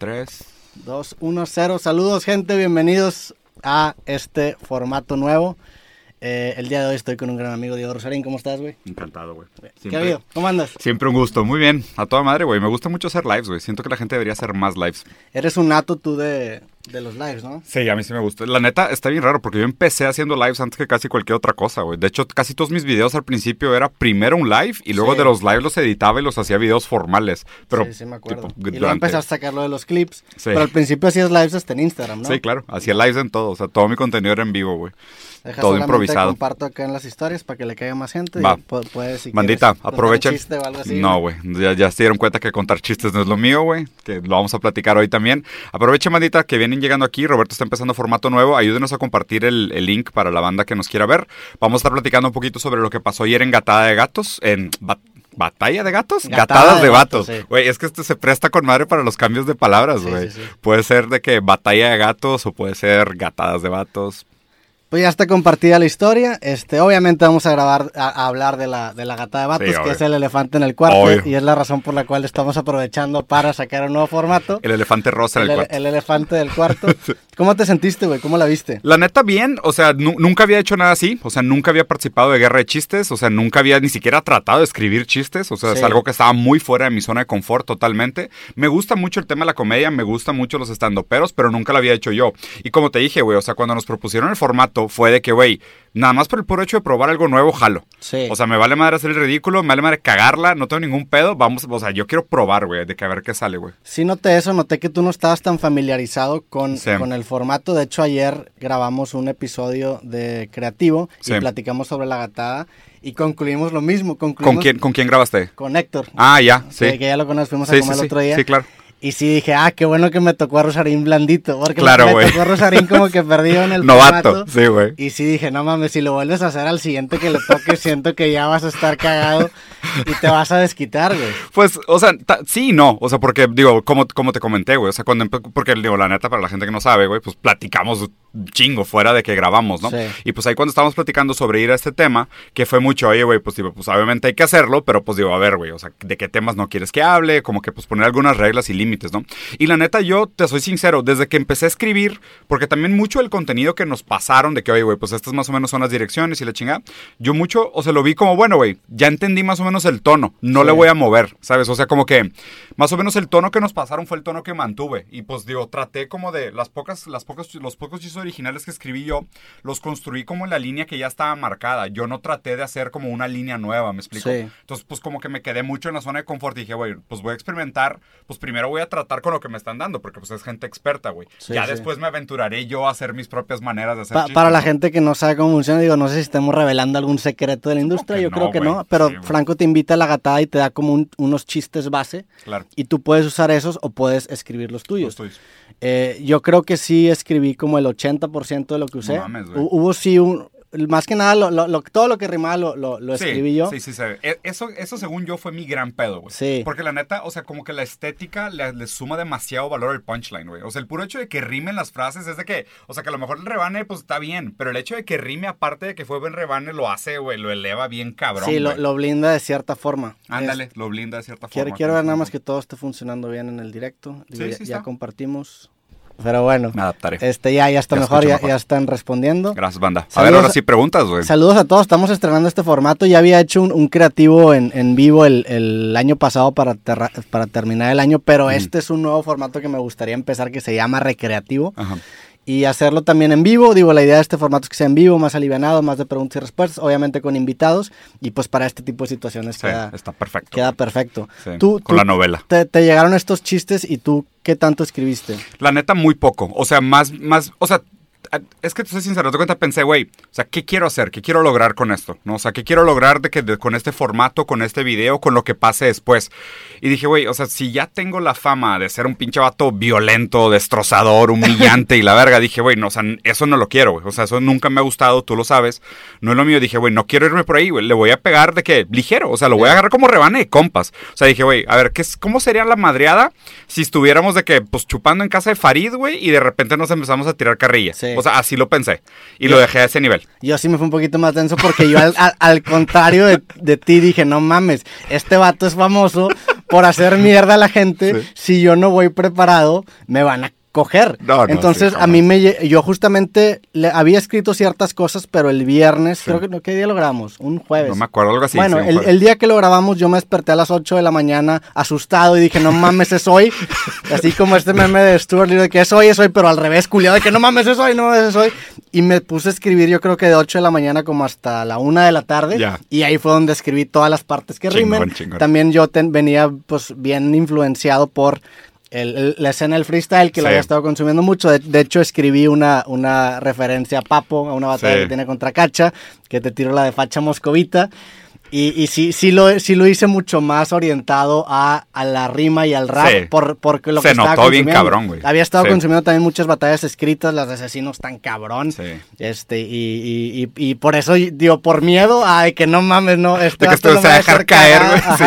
3. 2, 1, 0. Saludos, gente. Bienvenidos a este formato nuevo. Eh, el día de hoy estoy con un gran amigo, Diego Rosarín. ¿Cómo estás, güey? Encantado, güey. ¿Qué ha habido? ¿Cómo andas? Siempre un gusto. Muy bien. A toda madre, güey. Me gusta mucho hacer lives, güey. Siento que la gente debería hacer más lives. Eres un nato tú de, de los lives, ¿no? Sí, a mí sí me gusta. La neta, está bien raro porque yo empecé haciendo lives antes que casi cualquier otra cosa, güey. De hecho, casi todos mis videos al principio era primero un live y luego Sí. de los lives los editaba y los hacía videos formales. Pero, sí, sí, me acuerdo. tipo, y luego empezaste a sacar lo de los clips. Sí. Pero al principio hacías lives hasta en Instagram, ¿no? Sí, claro. Hacía lives en todo. O sea, todo mi contenido era en vivo, güey. Deja todo improvisado. comparto acá en las historias para que le caiga más gente. Va. y pu- puedes, si Bandita, aprovechen. no, güey. Ya, ya se dieron cuenta que contar chistes no es lo mío, güey. Que lo vamos a platicar hoy también. Aprovechen, bandita, que vienen llegando aquí. Roberto está empezando formato nuevo. Ayúdenos a compartir el, el link para la banda que nos quiera ver. Vamos a estar platicando un poquito sobre lo que pasó ayer en Gatada de Gatos. En Ba- ¿Batalla de gatos? Gatada Gatadas de de vatos, vatos. sí. Güey, es que este se presta con madre para los cambios de palabras, güey. sí, sí. Puede ser de que batalla de gatos o puede ser gatadas de vatos. Pues ya está compartida la historia. Este, obviamente vamos a grabar, a, a hablar de la, de la gata de vatos, Sí, que es el elefante en el cuarto. Obvio. Y es la razón por la cual estamos aprovechando para sacar un nuevo formato. El elefante rosa en El, el cuarto. el elefante del cuarto. ¿Cómo te sentiste, güey? ¿Cómo la viste? La neta, bien. O sea, nu- nunca había hecho nada así. O sea, nunca había participado de guerra de chistes. O sea, nunca había ni siquiera tratado de escribir chistes. O sea, es Sí. algo que estaba muy fuera de mi zona de confort totalmente. Me gusta mucho el tema de la comedia, me gusta mucho los estandoperos, pero nunca lo había hecho yo. Y como te dije, güey, o sea, cuando nos propusieron el formato, fue de que, güey, nada más por el puro hecho de probar algo nuevo, jalo. Sí. O sea, me vale madre hacer el ridículo, me vale madre cagarla, no tengo ningún pedo. Vamos, o sea, yo quiero probar, güey, de que a ver qué sale, güey. Sí noté eso, noté que tú no estabas tan familiarizado con, Sí. con el formato. De hecho, ayer grabamos un episodio de Creativo Sí. y platicamos sobre la gatada y concluimos lo mismo. ¿Con Concluimos quién, ¿Con quién grabaste? Con Héctor. Ah, ya, sí. Que, que ya lo conocemos, fuimos a comer el otro día. sí, claro. Y sí dije, ah, qué bueno que me tocó a Rosarín blandito. Porque Claro, me tocó a Rosarín como que perdido en el Novato, formato. sí, güey. Y sí dije, no mames, si lo vuelves a hacer al siguiente que le toque, siento que ya vas a estar cagado y te vas a desquitar, güey. Pues, o sea, sí no. O sea, porque, digo, como, como te comenté, güey. O sea, cuando porque, digo, la neta, para la gente que no sabe, güey, pues platicamos chingo fuera de que grabamos, ¿no? Sí. Y pues ahí cuando estábamos platicando sobre ir a este tema, que fue mucho, oye, güey, pues digo, pues obviamente hay que hacerlo, pero pues digo, a ver, güey, o sea, ¿de qué temas no quieres que hable? Como que pues poner algunas reglas y límites, ¿no? Y la neta, yo te soy sincero, desde que empecé a escribir, porque también mucho del contenido que nos pasaron, de que, oye, güey, pues estas más o menos son las direcciones y la chingada, yo mucho, o sea, lo vi como, bueno, güey, ya entendí más o menos el tono, no Sí. le voy a mover, ¿sabes? O sea, como que más o menos el tono que nos pasaron fue el tono que mantuve. Y pues digo, traté como de las pocas, las pocas, los pocos chistes originales que escribí yo, los construí como en la línea que ya estaba marcada. Yo no traté de hacer como una línea nueva, ¿me explico? Sí. Entonces, pues como que me quedé mucho en la zona de confort y dije, güey, pues voy a experimentar, pues primero voy a tratar con lo que me están dando, porque pues es gente experta, güey. Sí, ya sí. después me aventuraré yo a hacer mis propias maneras de hacer Pa- chistes, para la ¿no? gente que no sabe cómo funciona, digo, no sé si estamos revelando algún secreto de la industria, yo no, creo que no, pero Sí. Franco te invita a la gatada y te da como un- unos chistes base Claro. y tú puedes usar esos o puedes escribir los tuyos. Los tuyos. Eh, yo creo que sí escribí como el 80% de lo que usé. mames, güey. Hu- Hubo sí un... Más que nada, lo- lo- lo- todo lo que rimaba lo, Sí, escribí yo. Sí, sí, sí. E- Eso, eso según yo fue mi gran pedo, güey. Sí. Porque la neta, o sea, como que la estética le, le suma demasiado valor al punchline, güey. O sea, el puro hecho de que rimen las frases es de que, o sea, que a lo mejor el rebane, pues está bien, pero el hecho de que rime, aparte de que fue buen rebane, lo hace, güey, lo eleva bien cabrón. sí, lo, blinda de cierta forma. Ándale, Es- lo blinda de cierta quiero forma. quiero ver nada más que todo esté funcionando bien en el directo. Sí, ya, sí ya compartimos. Pero bueno, Me adaptaré. este ya, ya está Ya mejor, ya, mejor. ya están respondiendo. Gracias, banda. A ver, ahora sí preguntas, güey. Saludos a todos, estamos estrenando este formato. Ya había hecho un, un creativo en, en vivo el, el año pasado para, terra- para terminar el año, pero este es un nuevo formato que me gustaría empezar que se llama recreativo Ajá. Y hacerlo también en vivo. Digo, la idea de este formato es que sea en vivo, más alivianado, más de preguntas y respuestas, obviamente con invitados y pues para este tipo de situaciones Sí, queda, está perfecto. queda perfecto. Sí, Tú- con tú- la novela. Te, te llegaron estos chistes y tú, ¿qué tanto escribiste? La neta, muy poco. O sea, más, más, o sea, es que te soy sincero, te cuenta, pensé, güey, o sea, ¿qué quiero hacer? ¿Qué quiero lograr con esto? ¿No? O sea, ¿qué quiero lograr de que de- con este formato, con este video, con lo que pase después? Y dije, güey, o sea, si ya tengo la fama de ser un pinche vato violento, destrozador, humillante y la verga, dije, güey, no, o sea, eso no lo quiero, güey. O sea, eso nunca me ha gustado, tú lo sabes. No es lo mío. Dije, güey, no quiero irme por ahí, güey. Le voy a pegar de que ligero, o sea, lo voy a agarrar como rebane de compas. O sea, dije, güey, a ver, ¿qué ¿cómo sería la madreada si estuviéramos de que, pues, chupando en casa de Farid, güey, y de repente nos empezamos a tirar carrilla? Sí. O sea, así lo pensé. Y lo dejé a ese nivel. Yo sí me fui un poquito más denso porque yo al, al- al contrario de, de ti dije, no mames, este vato es famoso por hacer mierda a la gente, si yo no voy preparado, me van a coger. Entonces, a mí me yo justamente le había escrito ciertas cosas, pero el viernes, creo que no, ¿qué día lo grabamos? Un jueves. No me acuerdo algo así. Bueno, el, día que lo grabamos yo me desperté a las 8 de la mañana asustado y dije, "No mames, es hoy." así como este meme de Stuart de que es hoy, es hoy, pero al revés, culiado de que no mames, es hoy, no mames, es hoy. Y me puse a escribir yo creo que de 8 de la mañana como hasta la 1 de la tarde y ahí fue donde escribí todas las partes que rimen. También yo venía pues bien influenciado por la escena del freestyle que lo había estado consumiendo mucho. De, hecho, escribí una, una referencia a Papo, a una batalla que tiene contra Cacha, que te tiro la de facha moscovita. Y, y sí, sí, lo, sí lo hice mucho más orientado a, a la rima y al rap. Por, porque lo Se que notó bien cabrón, güey. Había estado consumiendo también muchas batallas escritas, las de asesinos tan cabrón. Este, y, y, y, por eso, digo, por miedo a que no mames, no. Este de que esto se va a dejar caer,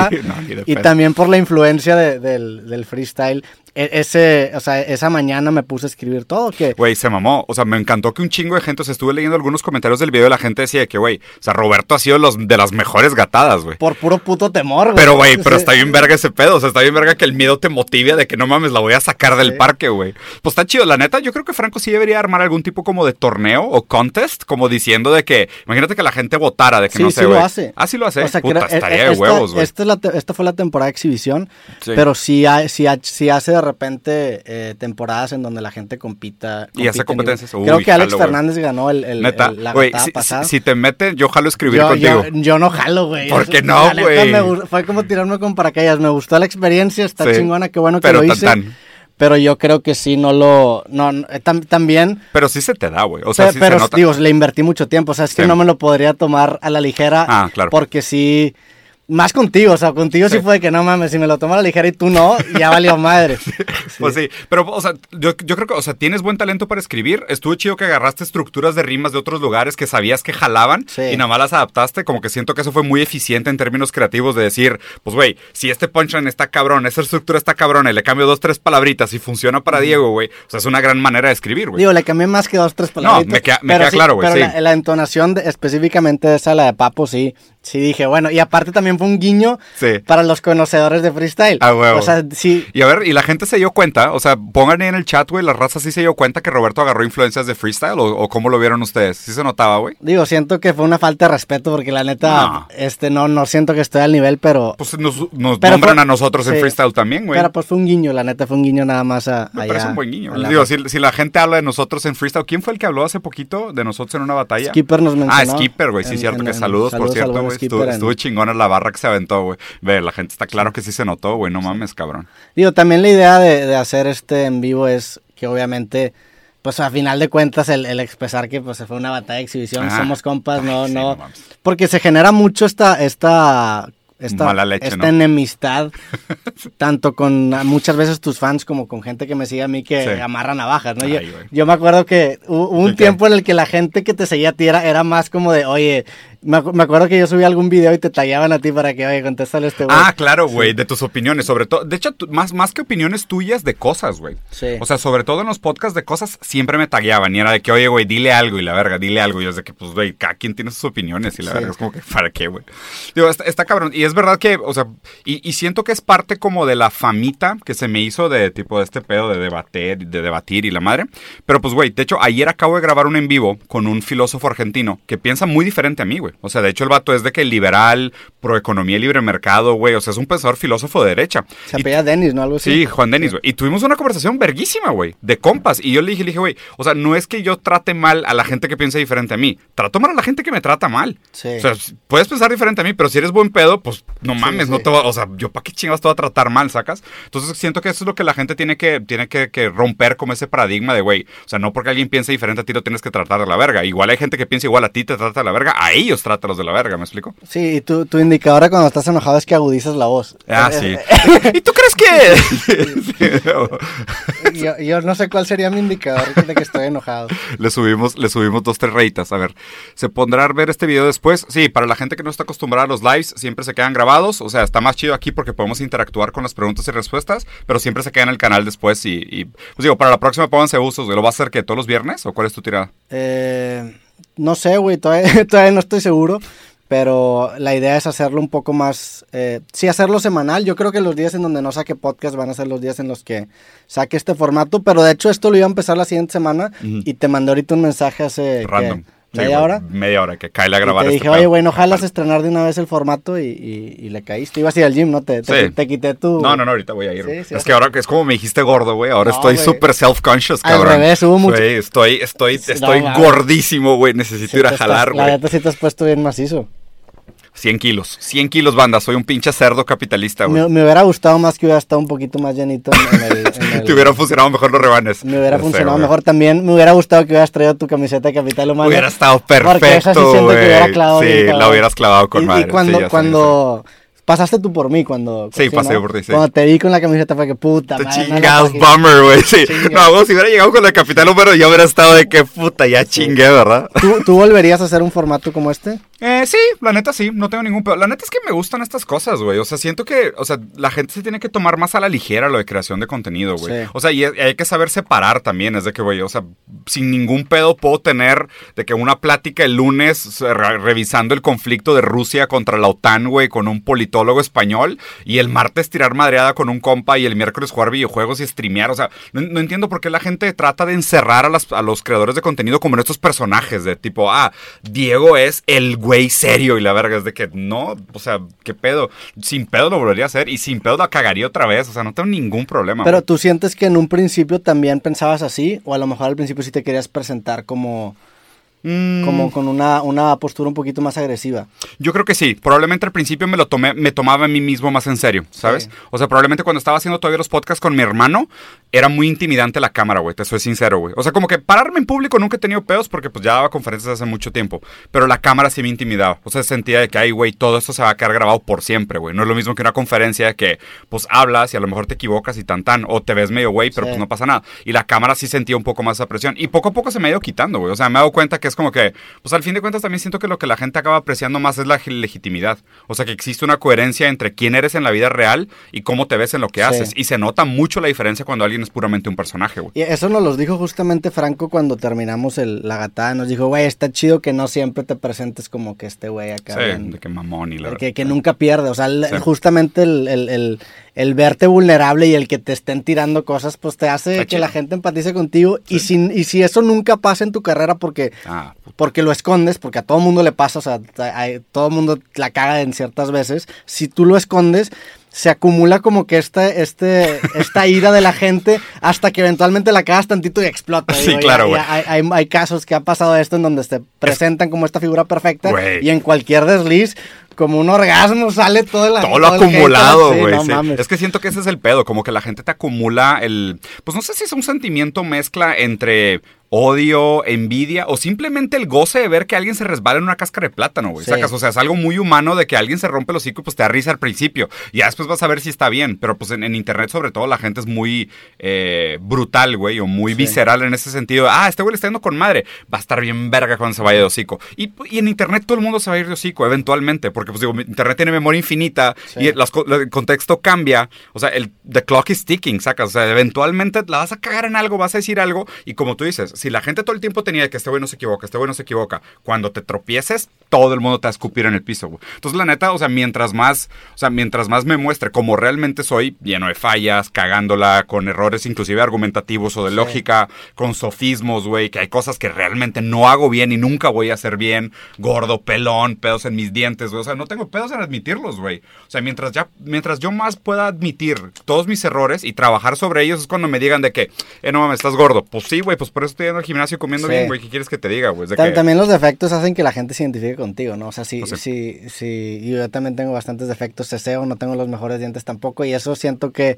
güey. y también por la influencia del, del freestyle ese, o sea, esa mañana me puse a escribir todo. que Güey, se mamó. O sea, me encantó que un chingo de gente, o sea, estuve leyendo algunos comentarios del video y la gente decía que, güey, o sea, Roberto ha sido los, de las mejores gatadas, güey. Por puro puto temor, güey. Pero, güey, pero está bien verga ese pedo. O sea, está bien verga que el miedo te motive de que no mames, la voy a sacar del parque, güey. Pues está chido. La neta, yo creo que Franco sí debería armar algún tipo como de torneo o contest, como diciendo de que, imagínate que la gente votara, de que no sé, sí lo hace. Ah, sí lo hace. O sea, Puta, e, estaría e, de huevos, güey. Esta, esta, fue la temporada de exhibición, pero sí, sí, sí hace de repente eh, temporadas en donde la gente compita. Y hace competencias. Creo que Alex Fernández ganó el, el, Neta, la güey, si, si, te mete, yo jalo escribir contigo. Yo, no jalo, güey. ¿Por qué no, güey? Fue como tirarme con paracaídas. Me gustó la experiencia, está chingona, qué bueno que lo hice. Pero yo creo que sí, no lo. No, eh, también. Pero sí se te da, güey. O sea, pero, sí pero se nota. digo, le invertí mucho tiempo. O sea, es que no me lo podría tomar a la ligera. Ah, claro. Porque sí. Más contigo, o sea, contigo sí, fue que no mames, si me lo tomo a la ligera y tú no, ya valió madre. Pues sí, pero, o sea, yo, creo que, o sea, tienes buen talento para escribir. Estuvo chido que agarraste estructuras de rimas de otros lugares que sabías que jalaban y nada más las adaptaste. Como que siento que eso fue muy eficiente en términos creativos de decir, pues, güey, si este punchline está cabrón, esta estructura está cabrón, y le cambio dos, tres palabritas y funciona para Diego, güey. O sea, es una gran manera de escribir, güey. Digo, le cambié más que dos, tres palabritas. No, me queda, me queda claro, güey. Pero la, entonación específicamente de esa, la de Papo, sí Sí, dije, bueno, y aparte también fue un guiño para los conocedores de freestyle. Ah, huevo. O sea, sí. Y a ver, y la gente se dio cuenta, o sea, pongan ahí en el chat, güey, la raza sí se dio cuenta que Roberto agarró influencias de freestyle o, cómo lo vieron ustedes. ¿Sí se notaba, güey? Digo, siento que fue una falta de respeto porque la neta, este, no, no siento que estoy al nivel, pero. Pues nos, nos nombran a nosotros en freestyle también, güey. Pero pues fue un guiño, la neta, fue un guiño nada más a. Me parece un buen guiño. Digo, si, si, la gente habla de nosotros en freestyle, ¿quién fue el que habló hace poquito de nosotros en una batalla? Skipper nos mencionó. Ah, Skipper, güey, sí, cierto, que saludos, por cierto, güey. Estuvo, chingona la barra que se aventó, güey. Ve, la gente está claro que sí se notó, güey. No mames, cabrón. Digo, también la idea de, hacer este en vivo es que obviamente pues a final de cuentas el, expresar que pues fue una batalla de exhibición, ah. somos compas, no, no, porque se genera mucho esta, esta esta, esta enemistad, tanto con muchas veces tus fans como con gente que me sigue a mí que amarra navajas, ¿no? yo, me acuerdo que hubo un tiempo en el que la gente que te seguía a ti era más como de, oye, me, acuerdo que yo subí algún video y te tallaban a ti para que, oye, contéstale este güey. Ah, claro, güey, de tus opiniones, sobre todo. De hecho, más, más que opiniones tuyas de cosas, güey. Sí. O sea, sobre todo en los podcasts de cosas, siempre me tallaban. Y era de que, oye, güey, dile algo. Y la verga, dile algo. Y es de que, pues, güey, cada quien tiene sus opiniones. Y la verga es como que, ¿para qué, güey? Digo, está, cabrón. Y es verdad que, o sea, y, siento que es parte como de la famita que se me hizo de tipo de este pedo de debatir, de debatir y la madre. Pero, pues, güey, de hecho, ayer acabo de grabar un en vivo con un filósofo argentino que piensa muy diferente a mí, güey. O sea, de hecho el vato es de que liberal, pro economía y libre mercado, güey. O sea, es un pensador filósofo de derecha. Se apellida Denis, ¿no? Algo así. Sí, Juan Denis, güey. Y tuvimos una conversación verguísima, güey, de compas. Y yo le dije, le dije, güey, o sea, no es que yo trate mal a la gente que piensa diferente a mí. Trato mal a la gente que me trata mal. Sí. O sea, puedes pensar diferente a mí, pero si eres buen pedo, pues no mames, no te va, o sea, yo para qué chingados te voy a tratar mal, ¿sacas? Entonces siento que eso es lo que la gente tiene que, tiene que, que romper como ese paradigma de, güey, o sea, no porque alguien piense diferente a ti lo tienes que tratar de la verga. Igual hay gente que piensa igual a ti, te trata de la verga, a ellos trátalos de la verga, ¿me explico? Sí, y tu, tu indicador cuando estás enojado es que agudizas la voz. Ah, sí. ¿Y tú crees que...? yo, no sé cuál sería mi indicador de que estoy enojado. Le subimos, le subimos dos, tres reitas. A ver, ¿se pondrá a ver este video después? Sí, para la gente que no está acostumbrada a los lives, siempre se quedan grabados. O sea, está más chido aquí porque podemos interactuar con las preguntas y respuestas, pero siempre se queda en el canal después y... pues digo, para la próxima pónganse usos. ¿Lo va a hacer que todos los viernes o cuál es tu tirada? Eh, no sé, güey, todavía, todavía no estoy seguro. Pero la idea es hacerlo un poco más, eh, sí, hacerlo semanal. Yo creo que los días en donde no saque podcast van a ser los días en los que saque este formato. Pero de hecho esto lo iba a empezar la siguiente semana y te mandé ahorita un mensaje hace... Random. ¿Media güey, hora? Media hora, que cae a Y grabar te este dije, pedo. oye, bueno, ojalá estrenar de una vez el formato y, y- y le caíste. Ibas a ir al gym, ¿no? Te, te, Sí. te quité tu... No, no, no, ahorita voy a ir. Sí, güey. es que ahora que es como me dijiste gordo, güey. Ahora No, estoy güey. súper self-conscious, Al cabrón. revés, hubo mucho- Güey, estoy, estoy, estoy no, gordísimo, güey. Necesito ir a te jalar, La güey. neta sí te has puesto bien macizo. 100 kilos. 100 kilos, banda. Soy un pinche cerdo capitalista, güey. Me, me hubiera gustado más que hubiera estado un poquito más llenito en, en el... en el- Te hubieran funcionado mejor los rebanes. Me hubiera sé, funcionado güey. mejor también. Me hubiera gustado que hubieras traído tu camiseta de Capital Humano. Hubiera estado Porque esa sí perfecto, siento que hubiera clavado Sí, bien, la hubieras clavado con y, madre. Y cuando, sí, sé, cuando pasaste tú por mí, cuando... Sí, pasé por ti, sí. Cuando te vi con la camiseta fue que puta Te madre, no la chingas, traje. bummer, güey. Sí. No, vos, si hubiera llegado con la capital número, ya hubiera estado de que puta, ya chingué, ¿verdad? ¿Tú, ¿Tú volverías a hacer un formato como este? Eh, sí, la neta sí, no tengo ningún pedo. La neta es que me gustan estas cosas, güey. O sea, siento que, o sea, la gente se tiene que tomar más a la ligera lo de creación de contenido, güey. Sí. O sea, y, hay que saber separar también. Es de que, güey, o sea, sin ningún pedo puedo tener de que una plática el lunes re- revisando el conflicto de Rusia contra la OTAN, güey, con un politólogo español y el martes tirar madreada con un compa y el miércoles jugar videojuegos y streamear. O sea, no, no entiendo por qué la gente trata de encerrar a, las- a los creadores de contenido como en estos personajes de tipo, ah, Diego es el güey serio y la verga es de que no, o sea, qué pedo. Sin pedo lo volvería a hacer y sin pedo la cagaría otra vez. O sea, no tengo ningún problema. Pero güey. tú sientes que en un principio también pensabas así, o a lo mejor al principio sí te querías presentar como, Mm, como con una, una postura un poquito más agresiva. Yo creo que sí. Probablemente al principio me lo tomé, me tomaba a mí mismo más en serio, ¿sabes? Sí. O sea, probablemente cuando estaba haciendo todavía los podcasts con mi hermano, era muy intimidante la cámara, güey. Te soy sincero, güey. O sea, como que pararme en público nunca he tenido pedos porque pues ya daba conferencias hace mucho tiempo. Pero la cámara sí me intimidaba. O sea, sentía de que, ay, güey, todo esto se va a quedar grabado por siempre, güey. No es lo mismo que una conferencia que, pues hablas y a lo mejor te equivocas y tan tan. O te ves medio güey, pero Sí. pues no pasa nada. Y la cámara sí sentía un poco más esa presión. Y poco a poco se me ha ido quitando, güey. O sea, me he dado cuenta que es como que, pues al fin de cuentas también siento que lo que la gente acaba apreciando más es la legitimidad. O sea, que existe una coherencia entre quién eres en la vida real y cómo te ves en lo que Sí. haces. Y se nota mucho la diferencia cuando alguien es puramente un personaje, güey. Y eso nos lo dijo justamente Franco cuando terminamos el, la gatada. Nos dijo, güey, está chido que no siempre te presentes como que este güey acá. Sí, bien- de que mamón y la que, que nunca pierde. O sea, el- Sí. justamente el, el- verte vulnerable y el que te estén tirando cosas, pues te hace que la gente empatice contigo. Y, si, y si eso nunca pasa en tu carrera porque, Ah, porque lo escondes, porque a todo mundo le pasa, o sea, a- a- todo mundo la caga en ciertas veces, si tú lo escondes, se acumula como que este, este, esta ira de la gente hasta que eventualmente la cagas tantito y explota. Sí, Digo, claro, güey. hay, hay- hay casos que ha pasado esto en donde se presentan como esta figura perfecta y en cualquier desliz, como un orgasmo, sale todo, la, todo lo todo el acumulado, sí, güey. no sí. mames. Es que siento que ese es el pedo, como que la gente te acumula el, pues no sé si es un sentimiento mezcla entre odio, envidia o simplemente el goce de ver que alguien se resbala en una cáscara de plátano, güey. Sí. Sacas, o sea, es algo muy humano de que alguien se rompe el hocico y pues te da risa al principio. Y ya después vas a ver si está bien, pero pues en, en internet sobre todo la gente es muy eh, brutal, güey, o muy Sí. visceral en ese sentido. Ah, este güey le está yendo con madre. Va a estar bien verga cuando se vaya de hocico. Y, y en internet todo el mundo se va a ir de hocico eventualmente, porque pues digo, internet tiene memoria infinita Sí. y las el contexto cambia. O sea, el the clock is ticking, sacas. O sea, eventualmente la vas a cagar en algo, vas a decir algo. Y como tú dices, si la gente todo el tiempo tenía que este güey no se equivoca, este güey no se equivoca, cuando te tropieces, todo el mundo te va a escupir en el piso, güey. Entonces, la neta, o sea, mientras más, o sea, mientras más me muestre como realmente soy, lleno de fallas, cagándola, con errores inclusive argumentativos o de Sí. lógica, con sofismos, güey, que hay cosas que realmente no hago bien y nunca voy a hacer bien, gordo, pelón, pedos en mis dientes, güey. O sea, no tengo pedos en admitirlos, güey. O sea, mientras ya, mientras yo más pueda admitir todos mis errores y trabajar sobre ellos es cuando me digan de que, eh, no mames, estás gordo. Pues sí, güey, pues por eso estoy yendo al gimnasio comiendo Sí. bien, güey. ¿Qué quieres que te diga, güey? Que- También los defectos hacen que la gente se identifique contigo, ¿no? O sea, si, Pues si, si yo también tengo bastantes defectos, ceseo, no tengo los mejores dientes tampoco, y eso siento que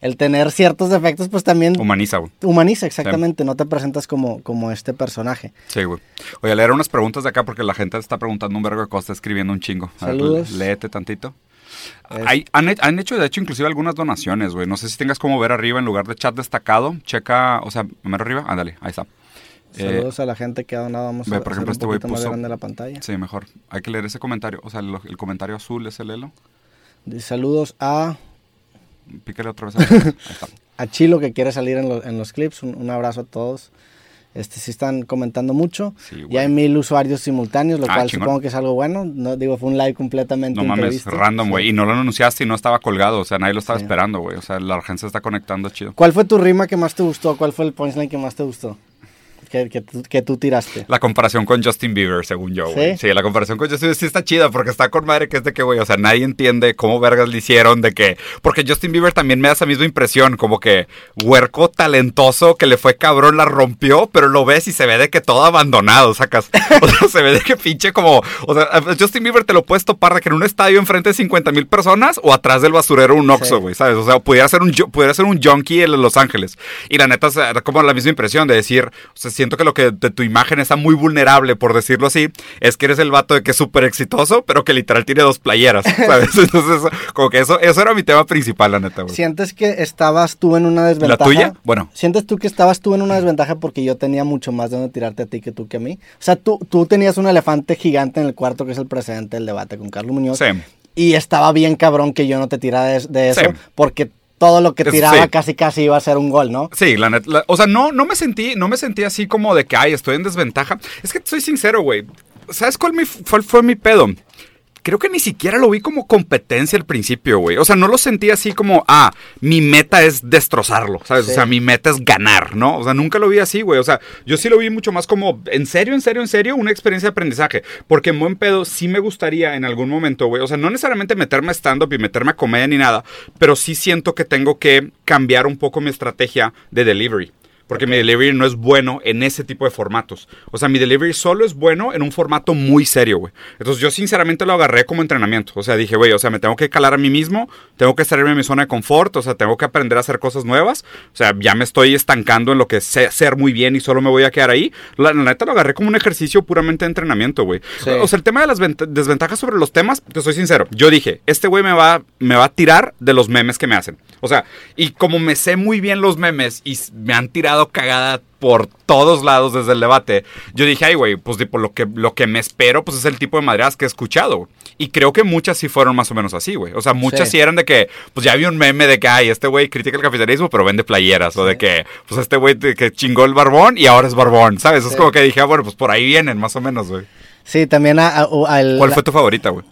el tener ciertos defectos, pues también Humaniza, güey. humaniza exactamente, no te presentas como, como este personaje. Sí, güey. Oye, leer unas preguntas de acá porque la gente está preguntando un vergo de cosas, está escribiendo un chingo. A ver, Saludos. léete tantito. Hay- han, han hecho, de hecho, inclusive algunas donaciones, güey. No sé si tengas como ver arriba en lugar de chat destacado. Checa, o sea, mero arriba. Ándale, ahí está. Eh, Saludos a la gente que ha donado, vamos ve, a por ejemplo, este güey más puso- grande la pantalla. sí, mejor. Hay que leer ese comentario. O sea, el, el comentario azul es el elo. Dice, Saludos a, Pícale otra vez. Ahí está. a Chilo que quiere salir en, lo- en los clips, un, un abrazo a todos. Este, sí están comentando mucho. Sí, güey. y hay mil usuarios simultáneos, lo Ah, cual chingón. supongo que es algo bueno. No, digo, fue un live completamente No mames, random, Sí. güey. Y no lo anunciaste y no estaba colgado. O sea, nadie lo estaba Sí. esperando, güey. O sea, la gente se está conectando chido. ¿Cuál fue tu rima que más te gustó? ¿Cuál fue el punchline que más te gustó? Que, que, tú, que tú tiraste. La comparación con Justin Bieber, según yo, güey. ¿Sí? ¿Sí? la comparación con Justin Bieber sí está chida porque está con madre que es de que, güey, o sea, nadie entiende cómo vergas le hicieron de que... Porque Justin Bieber también me da esa misma impresión, como que huerco talentoso que le fue cabrón, la rompió, pero lo ves y se ve de que todo abandonado, sacas. O sea, se ve de que pinche como... O sea, Justin Bieber te lo puedes topar de que en un estadio enfrente de 50 mil personas o atrás del basurero un Oxxo, Sí. güey, ¿sabes? O sea, pudiera ser un, pudiera ser un junkie en Los Ángeles. Y la neta, como la misma impresión de decir, o sea, siento que lo que de tu imagen está muy vulnerable, por decirlo así, es que eres el vato de que es súper exitoso, pero que literal tiene dos playeras, ¿sabes? Entonces, como que eso, eso era mi tema principal, la neta, güey. ¿Sientes que estabas tú en una ¿La desventaja? tuya? Bueno, ¿Sientes tú que estabas tú en una desventaja porque yo tenía mucho más de donde tirarte a ti que tú que a mí? O sea, tú, tú tenías un elefante gigante en el cuarto que es el precedente del debate con Carlos Muñoz. sí. Y estaba bien cabrón que yo no te tirara de, de eso Sí. porque todo lo que tiraba sí. casi casi iba a ser un gol, ¿no? Sí, la neta. la- o sea, no, no me sentí, no me sentí así como de que, ay, estoy en desventaja. Es que soy sincero, güey. ¿Sabes cuál mi- fue, fue mi pedo? Creo que ni siquiera lo vi como competencia al principio, güey. O sea, no lo sentí así como, ah, mi meta es destrozarlo, ¿sabes? Sí. O sea, mi meta es ganar, ¿no? O sea, nunca lo vi así, güey. O sea, yo sí lo vi mucho más como, en serio, en serio, en serio, una experiencia de aprendizaje. Porque en buen pedo sí me gustaría en algún momento, güey. O sea, no necesariamente meterme a stand-up y meterme a comedia ni nada, pero sí siento que tengo que cambiar un poco mi estrategia de delivery. Porque mi delivery no es bueno en ese tipo de formatos. O sea, mi delivery solo es bueno en un formato muy serio, güey. Entonces yo sinceramente lo agarré como entrenamiento. O sea, dije, güey, o sea, me tengo que calar a mí mismo, tengo que salirme de mi zona de confort, o sea, tengo que aprender a hacer cosas nuevas. O sea, ya me estoy estancando en lo que sé hacer muy bien y solo me voy a quedar ahí. La, la neta lo agarré como un ejercicio puramente de entrenamiento, güey. Sí. O sea, el tema de las vent- desventajas sobre los temas, te soy sincero. Yo dije, este güey me va, me va a tirar de los memes que me hacen. O sea, y como me sé muy bien los memes y me han tirado cagada por todos lados desde el debate, yo dije, ay, güey, pues tipo, lo que, lo que me espero, pues es el tipo de madreadas que he escuchado. Y creo que muchas sí fueron más o menos así, güey. O sea, muchas Sí. sí. eran de que, pues ya había un meme de que, ay, este güey critica el capitalismo, pero vende playeras. O de que, pues este güey que chingó el barbón y ahora es barbón, ¿sabes? Es como que dije, ah, bueno, pues por ahí vienen, más o menos, güey. Sí, también a- a- o- al- ¿Cuál fue tu favorita, güey?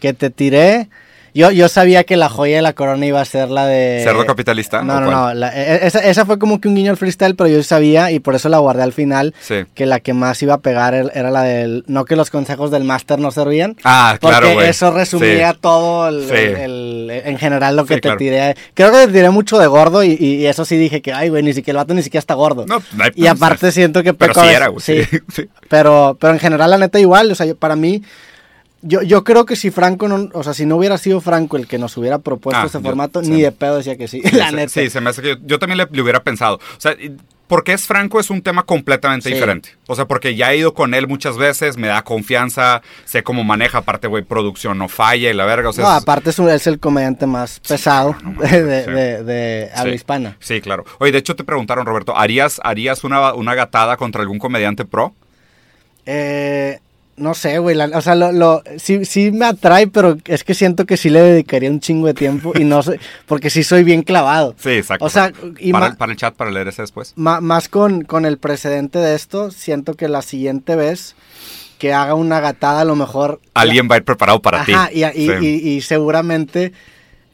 que te tiré. Yo, yo sabía que la joya de la corona iba a ser la de... ¿Cerdo capitalista? No, ¿O no, no. la- e- esa, esa fue como que un guiño al freestyle, pero yo sabía y por eso la guardé al final. Sí. Que la que más iba a pegar er- era la del. No que los consejos del máster no servían. Ah, Porque claro, güey. eso resumía Sí. todo el, Sí. el- el- en general lo que Sí, te claro. tiré. Creo que te tiré mucho de gordo y, y- eso sí dije que, ay, güey, ni siquiera el vato ni siquiera está gordo. No, no hay- y aparte siento que Pero peco sí a era, güey. sí. Sí. sí. Pero, pero en general, la neta, igual. O sea, yo- para mí, yo, yo creo que si Franco no, o sea, si no hubiera sido Franco el que nos hubiera propuesto Ah, ese yo- formato, sí. ni de pedo decía que sí. Sí, la neta. Sí, se me hace que yo, yo también le, le hubiera pensado. O sea, porque es franco es un tema completamente Sí. diferente. O sea, porque ya he ido con él muchas veces, me da confianza, sé cómo maneja, aparte, güey, producción no falla y la verga. O sea, no, es- aparte es, un- es el comediante más pesado no de, de, de- de habla hispana. Sí, claro. Oye, de hecho te preguntaron, Roberto, ¿harías, harías una, una gatada contra algún comediante pro? Eh, no sé, güey. la- O sea, lo, lo- sí, sí me atrae, pero es que siento que sí le dedicaría un chingo de tiempo y no sé, porque sí soy bien clavado. Sí, exacto. O sea, y para, el, para el chat, para leer ese después. ma- más con, con el precedente de esto, siento que la siguiente vez que haga una gatada, a lo mejor. Alguien va a ir preparado para ti. y, y- Sí. y- y seguramente,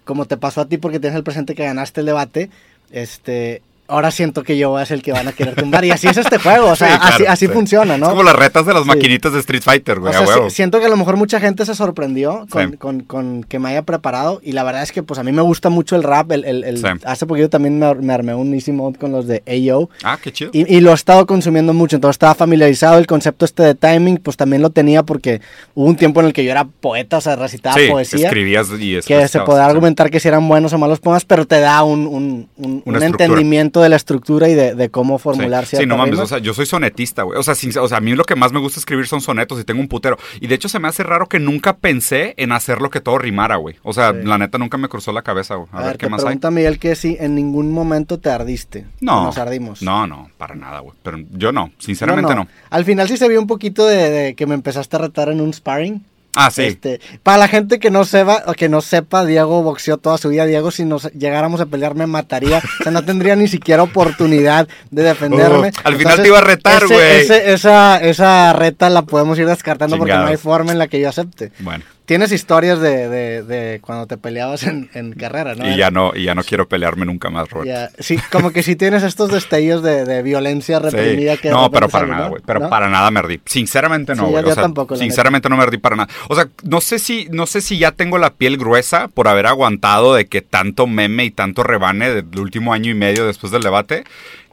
como te pasó a ti porque tienes el presente que ganaste el debate, este. Ahora siento que yo voy a ser el que van a querer tumbar. Y así es este juego. O sea, Sí, claro, así, así sí. funciona, ¿no? Es como las retas de las Sí. maquinitas de Street Fighter, O güey, sea, a si- huevo. siento que a lo mejor mucha gente se sorprendió con, con- con que me haya preparado y la verdad es que pues a mí me gusta mucho el rap. El, el- el-. Hace poquito también me, me armé un easy mode con los de AO Ah, qué chido. y, y lo he estado consumiendo mucho, entonces estaba familiarizado. El concepto este de timing pues también lo tenía porque hubo un tiempo en el que yo era poeta, o sea, recitaba sí, poesía. escribías y Que se sí. argumentar que si eran buenos o malos poemas, pero te da un, un- un- un entendimiento de la estructura y de, de cómo Sí, formular Sí, ciertas no mames, o sea, yo soy sonetista, güey. O sea, sin- o sea, a mí lo que más me gusta escribir son sonetos y tengo un putero. Y de hecho se me hace raro que nunca pensé en hacer lo que todo rimara, güey. O sea, Sí. la neta nunca me cruzó la cabeza, güey. A, ver, qué te más hay. pregunta Miguel que si en ningún momento te ardiste. No. Nos ardimos. No, no, para nada, güey. Pero yo no, sinceramente no. Al final sí se vio un poquito de, de que me empezaste a retar en un sparring. Ah, sí. Este, para la gente que no sepa, que no sepa, Diego boxeó toda su vida. Diego, si nos llegáramos a pelear, me mataría. O sea, no tendría ni siquiera oportunidad de defenderme. Uh, al final te iba a retar, güey. esa, esa reta la podemos ir descartando porque no hay forma en la que yo acepte. Bueno, Tienes historias de, de- de cuando te peleabas en, en carrera, ¿no? y ya no, y ya no quiero pelearme nunca más, Robert. Ya, sí, como que sí tienes estos destellos de, de violencia Sí. reprimida que de No, pero para nada, güey. Pero ¿No? para nada me ardí. Sinceramente no, Sí, güey. yo o sea, tampoco, sinceramente no me ardí para nada. O sea, no sé si, no sé si ya tengo la piel gruesa por haber aguantado de que tanto meme y tanto rebane del último año y medio después del debate.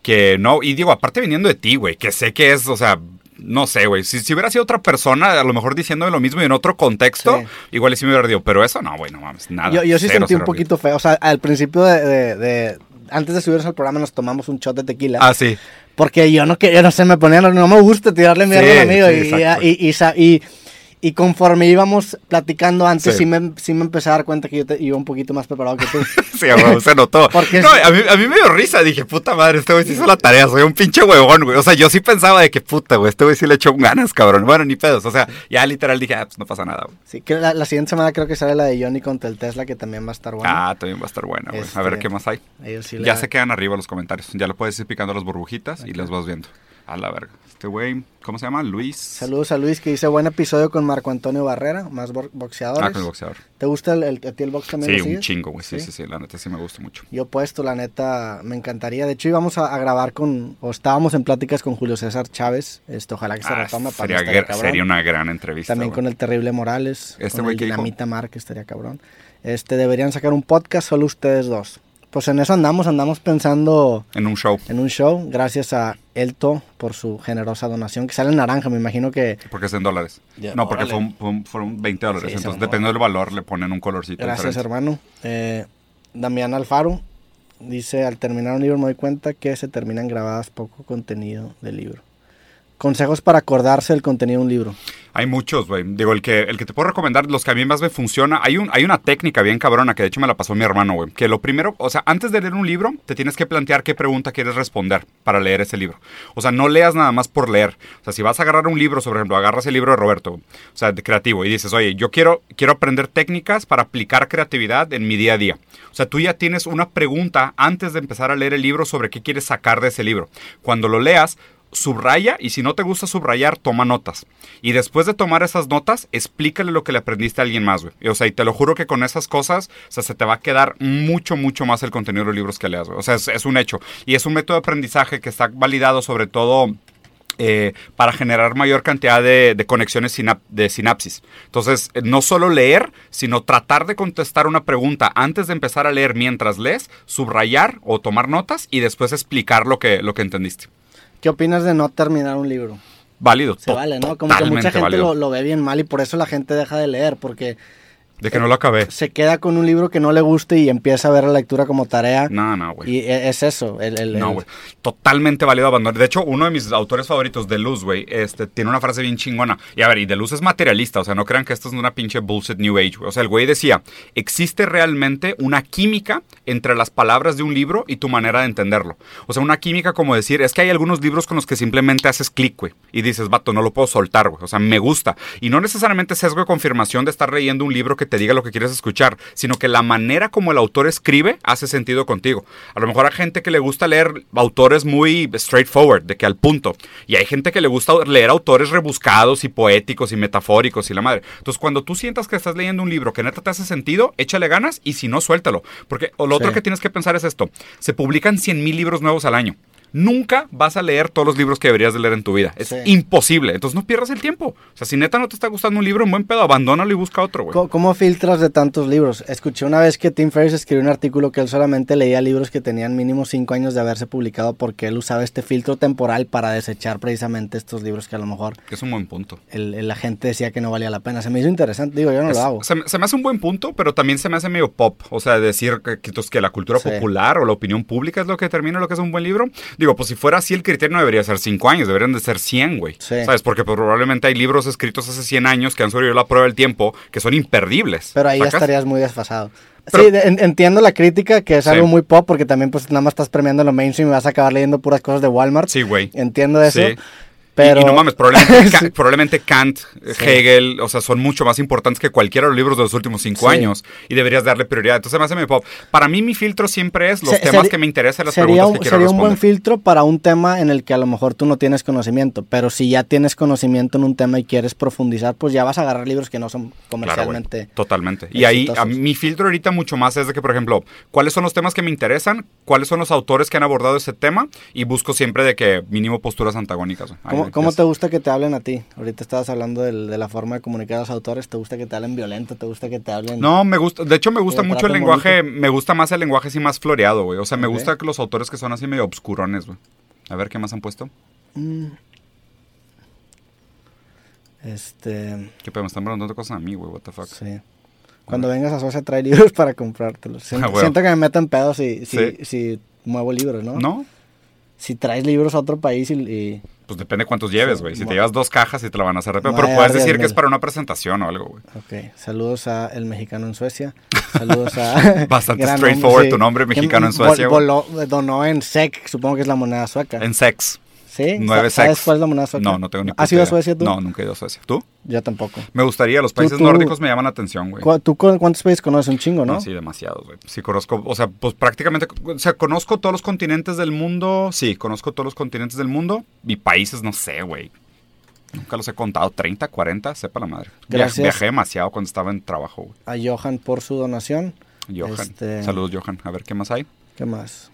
Que no, y digo, aparte viniendo de ti, güey, que sé que es, o sea, no sé, güey. Si, si hubiera sido otra persona, a lo mejor diciéndome lo mismo y en otro contexto, Sí. igual sí me hubiera ardido. Pero eso no, güey, no mames, nada. Yo, yo sí Cero, sentí un poquito feo. O sea, al principio de, de- de- Antes de subirnos al programa nos tomamos un shot de tequila. Ah, sí. Porque yo no quería, no sé, me ponía, no, no me gusta tirarle mierda Sí, a un amigo. sí, y, y, y- y conforme íbamos platicando antes, Sí. sí, me, sí me empecé a dar cuenta que yo te- iba un poquito más preparado que tú. Sí, güey, se notó. Porque no, a mí, a mí me dio risa. Dije, puta madre, este güey sí hizo la tarea. Soy un pinche huevón, güey. O sea, yo sí pensaba de que puta, güey, este güey sí le echó ganas, cabrón. Bueno, ni pedos. O sea, ya literal dije, ah, pues no pasa nada, güey. Sí, que la, la siguiente semana creo que sale la de Johnny contra el Tesla, que también va a estar buena. Ah, también va a estar buena, güey. A ver Este, qué más hay. Sí Ya se quedan arriba los comentarios. Ya lo puedes ir picando las burbujitas y las vas viendo. A la verga. Este güey, ¿cómo se llama? Luis. Saludos a Luis que dice buen episodio con Marco Antonio Barrera, más bo- boxeadores. Ah, con el boxeador. ¿Te gusta el, el, a ti el box también? Sí, un chingo, güey. Sí, ¿Sí? sí, sí, La neta sí me gusta mucho. Yo puesto, la neta, me encantaría. De hecho, íbamos a, a grabar con, o estábamos en pláticas con Julio César Chávez. Esto, ojalá que se Ah, retome. para sería, cabrón. sería una gran entrevista. También con el terrible Morales. Este con el Dinamita que estaría cabrón. Este, deberían sacar un podcast solo ustedes dos. Pues en eso andamos, andamos pensando En un show. en un show. Gracias a Elto por su generosa donación, que sale en naranja, me imagino que... Porque es en dólares. No, porque órale. fue un- fue un- fueron 20 dólares. Sí, entonces, dependiendo del valor, le ponen un colorcito. Gracias, diferente. hermano. Eh, Damián Alfaro dice, al terminar un libro me doy cuenta que se terminan grabadas poco contenido del libro. Consejos para acordarse del contenido de un libro. Hay muchos, güey. Digo, el que, el que te puedo recomendar, los que a mí más me funciona, hay, un, hay una técnica bien cabrona que de hecho me la pasó mi hermano, güey. Que lo primero, o sea, antes de leer un libro, te tienes que plantear qué pregunta quieres responder para leer ese libro. O sea, no leas nada más por leer. O sea, si vas a agarrar un libro, por ejemplo, agarras el libro de Roberto, o sea, de creativo, y dices, oye, yo quiero, quiero aprender técnicas para aplicar creatividad en mi día a día. O sea, tú ya tienes una pregunta antes de empezar a leer el libro sobre qué quieres sacar de ese libro. Cuando lo leas, subraya y si no te gusta subrayar, toma notas. Y después de tomar esas notas, explícale lo que le aprendiste a alguien más, güey. O sea, y te lo juro que con esas cosas, se te va a quedar mucho, mucho más el contenido de los libros que leas, güey. O sea, es, un hecho. Y es un método de aprendizaje que está validado sobre todo eh, para generar mayor cantidad de, conexiones de sinapsis. Entonces, eh, no solo leer, sino tratar de contestar una pregunta antes de empezar a leer mientras lees, subrayar o tomar notas y después explicar lo que, lo que entendiste. ¿Qué opinas de no terminar un libro? Válido. Se vale, ¿no? Como que mucha gente lo ve bien mal y por eso la gente deja de leer, porque De que no lo acabé. se queda con un libro que no le guste y empieza a ver la lectura como tarea. No, no, güey. Y e- es eso. El, el- No, el- güey. Totalmente válido abandonar. De hecho, uno de mis autores favoritos, De Luz, güey, este, tiene una frase bien chingona. Y a ver, y De Luz es materialista, o sea, no crean que esto es una pinche bullshit New Age, güey. O sea, el güey decía, existe realmente una química entre las palabras de un libro y tu manera de entenderlo. O sea, una química como decir, es que hay algunos libros con los que simplemente haces clic, güey. Y dices, vato, no lo puedo soltar, güey. O sea, me gusta. Y no necesariamente sesgo de confirmación de estar leyendo un libro que te diga lo que quieres escuchar, sino que la manera como el autor escribe hace sentido contigo. A lo mejor hay gente que le gusta leer autores muy straightforward, de que al punto. Y hay gente que le gusta leer autores rebuscados y poéticos y metafóricos y la madre. Entonces, cuando tú sientas que estás leyendo un libro que neta te hace sentido, échale ganas y si no, suéltalo. Porque lo otro que tienes que pensar es esto. Se publican 100 mil libros nuevos al año. Nunca vas a leer todos los libros que deberías de leer en tu vida. Es Sí. imposible. Entonces no pierdas el tiempo. O sea, si neta no te está gustando un libro, en buen pedo, abandónalo y busca otro, güey. ¿Cómo, cómo filtras de tantos libros? Escuché una vez que Tim Ferriss escribió un artículo que él solamente leía libros que tenían mínimo cinco años de haberse publicado porque él usaba este filtro temporal para desechar precisamente estos libros que a lo mejor Es un buen punto. el- el- la gente decía que no valía la pena. Se me hizo interesante, digo, yo no Es- lo hago. se, me- se me hace un buen punto, pero también se me hace medio pop. O sea, decir que, que, que la cultura Sí. popular o la opinión pública es lo que determina lo que es un buen libro. Digo, pues si fuera así, el criterio no debería ser 5 años, deberían de ser 100, güey. Sí. ¿Sabes? Porque probablemente hay libros escritos hace 100 años que han sobrevivido la prueba del tiempo que son imperdibles. Pero ahí ya estarías muy desfasado. Pero- sí, entiendo la crítica, que es Sí. algo muy pop, porque también pues nada más estás premiando lo mainstream y vas a acabar leyendo puras cosas de Walmart. Sí, güey. Entiendo eso. Sí. Pero... Y, y no mames, probablemente, probablemente Kant, Hegel, o sea, son mucho más importantes que cualquiera de los libros de los últimos cinco Sí. años y deberías darle prioridad. Entonces me hace mi pop. Para mí mi filtro siempre es los Se- temas que me interesan, las sería preguntas un, que quiero sería un buen filtro para un tema en el que a lo mejor tú no tienes conocimiento, pero si ya tienes conocimiento en un tema y quieres profundizar, pues ya vas a agarrar libros que no son Claro, comercialmente. totalmente. Y ahí a mi filtro ahorita mucho más es de que, por ejemplo, cuáles son los temas que me interesan, cuáles son los autores que han abordado ese tema y busco siempre de que mínimo posturas antagónicas. güey. Ahí, ¿Cómo, cómo te gusta que te hablen a ti? Ahorita estabas hablando de la forma de comunicar a los autores. ¿Te gusta que te hablen violento? ¿Te gusta que te hablen...? No, me gusta, de hecho me gusta mucho el lenguaje, me gusta más el lenguaje así más floreado, güey. O sea, me gusta que los autores que son así medio obscurones, güey. A ver, ¿qué más han puesto? Mm. Este... Que me están preguntando cosas a mí, güey, what the fuck. Sí. Cuando vengas a Suecia trae libros para comprártelos. Siento, Ah, bueno. siento que me meto en pedos si, si, Sí. si muevo libros, ¿no? ¿No? Si traes libros a otro país y... y- Pues depende cuántos lleves, Sí, güey. Si te llevas dos cajas y te la van a hacer de pedo. Me Pero puedes decir que es para una presentación o algo, güey. Ok, saludos a El Mexicano en Suecia. Saludos a... Bastante straightforward sí. tu nombre, Mexicano en vol- Suecia, voló- donó en SEC, supongo que es la moneda sueca. En sex. ¿Sí? Nueve ¿Sabes sex. cuál es la moneda sueca? No, no tengo ni puta ¿Has ido a idea. Suecia tú? No, nunca he ido a Suecia. ¿Tú? Yo tampoco. Me gustaría, los países tú- nórdicos me llaman la atención, güey. ¿Cu- ¿Tú cu- cuántos países conoces? Un chingo, ¿no? No, sí, demasiados, güey. Sí, conozco, o sea, pues prácticamente, o sea, conozco todos los continentes del mundo. Sí, conozco todos los continentes del mundo. Y países, no sé, güey. Nunca los he contado, 30, 40, sepa la madre. Gracias. Viajé demasiado cuando estaba en trabajo, güey. A Johan por su donación. Johan. Este- Saludos, Johan. A ver, ¿qué más hay? ¿Qué más?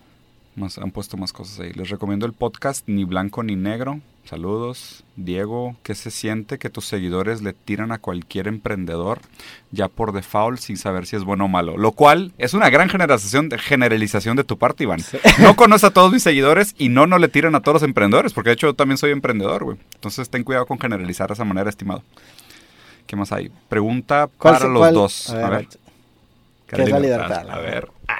Más, han puesto más cosas ahí. Les recomiendo el podcast Ni Blanco ni Negro. Saludos. Diego, ¿qué se siente que tus seguidores le tiran a cualquier emprendedor ya por default sin saber si es bueno o malo? Lo cual es una gran generalización de, generalización de tu parte, Iván. No conoces a todos mis seguidores y no, no le tiran a todos los emprendedores, porque de hecho yo también soy emprendedor, güey. Entonces ten cuidado con generalizar de esa manera, estimado. ¿Qué más hay? Pregunta ¿Cuál para los cuál- dos. a A ver, ver. ¿qué es la libertad? A ver. Ah,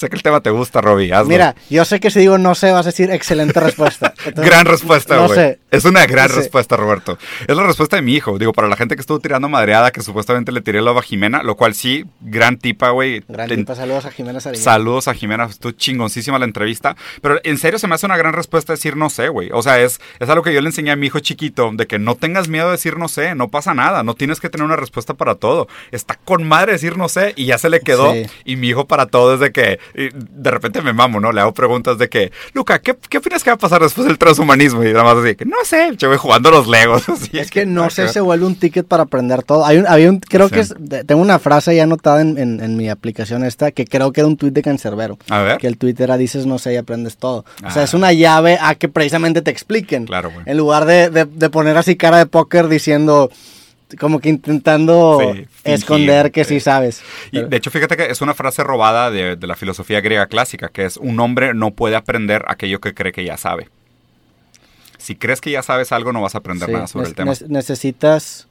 sé que el tema te gusta, Robbie. hazlo. Mira, yo sé que si digo no sé, vas a decir excelente respuesta. Entonces, gran respuesta, no güey. sé. Es una gran Sí. respuesta, Roberto. Es la respuesta de mi hijo. Digo, para la gente que estuvo tirando madreada, que supuestamente le tiré la a Jimena, lo cual sí, gran tipa, güey. Gran tipa, saludos a Jimena. Saludos a Jimena, estuvo chingoncísima la entrevista. Pero en serio se me hace una gran respuesta decir no sé, güey. O sea, es, es algo que yo le enseñé a mi hijo chiquito, de que no tengas miedo de decir no sé, no pasa nada, no tienes que tener una respuesta para todo. Está con madre decir no sé y ya se le quedó. Sí. Y mi hijo para todo es de que y de repente me mamo, ¿no? Le hago preguntas de que, Luca, ¿qué, qué opinas que va a pasar después del transhumanismo? Y nada más así, que no sé, yo voy jugando los legos. así. Es que no sé, se vuelve un ticket para aprender todo. Hay un, había un, creo Sí. que es, tengo una frase ya anotada en, en- en mi aplicación esta, que creo que era un tuit de Cancerbero. A ver. Que el tuit era dices no sé y aprendes todo. O sea, Ah. es una llave a que precisamente te expliquen. Claro, güey. En lugar de, de- de poner así cara de póker diciendo, como que intentando Sí, esconder que sí sí. sabes. Y Pero- de hecho, fíjate que es una frase robada de, de la filosofía griega clásica, que es un hombre no puede aprender aquello que cree que ya sabe. Si crees que ya sabes algo, no vas a aprender sí, nada sobre el tema. ne- necesitas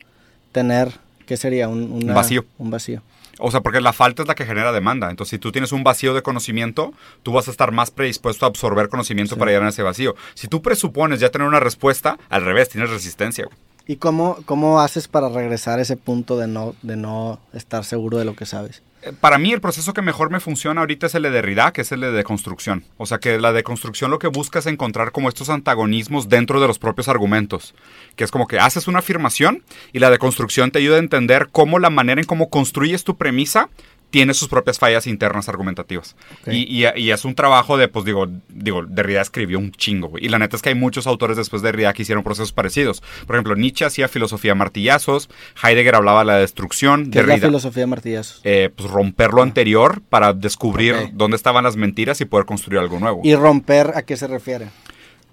tener, ¿qué sería? Un, una- vacío. Un vacío. O sea, porque la falta es la que genera demanda. Entonces, si tú tienes un vacío de conocimiento, tú vas a estar más predispuesto a absorber conocimiento Sí. para llenar ese vacío. Si tú presupones ya tener una respuesta, al revés, tienes resistencia. güey. ¿Y cómo, cómo haces para regresar a ese punto de no, de no estar seguro de lo que sabes? Eh, Para mí el proceso que mejor me funciona ahorita es el de Derrida, que es el de deconstrucción. O sea que la deconstrucción lo que busca es encontrar como estos antagonismos dentro de los propios argumentos. Que es como que haces una afirmación y la deconstrucción te ayuda a entender cómo la manera en cómo construyes tu premisa tiene sus propias fallas internas argumentativas. Y, y- y es un trabajo de, pues digo, digo, Derrida escribió un chingo. Y la neta es que hay muchos autores después de Derrida que hicieron procesos parecidos. Por ejemplo, Nietzsche hacía filosofía martillazos, Heidegger hablaba de la destrucción, ¿Qué es la Derrida filosofía de martillazos? eh, pues romper lo anterior para descubrir dónde estaban las mentiras y poder construir algo nuevo. ¿Y romper a qué se refiere?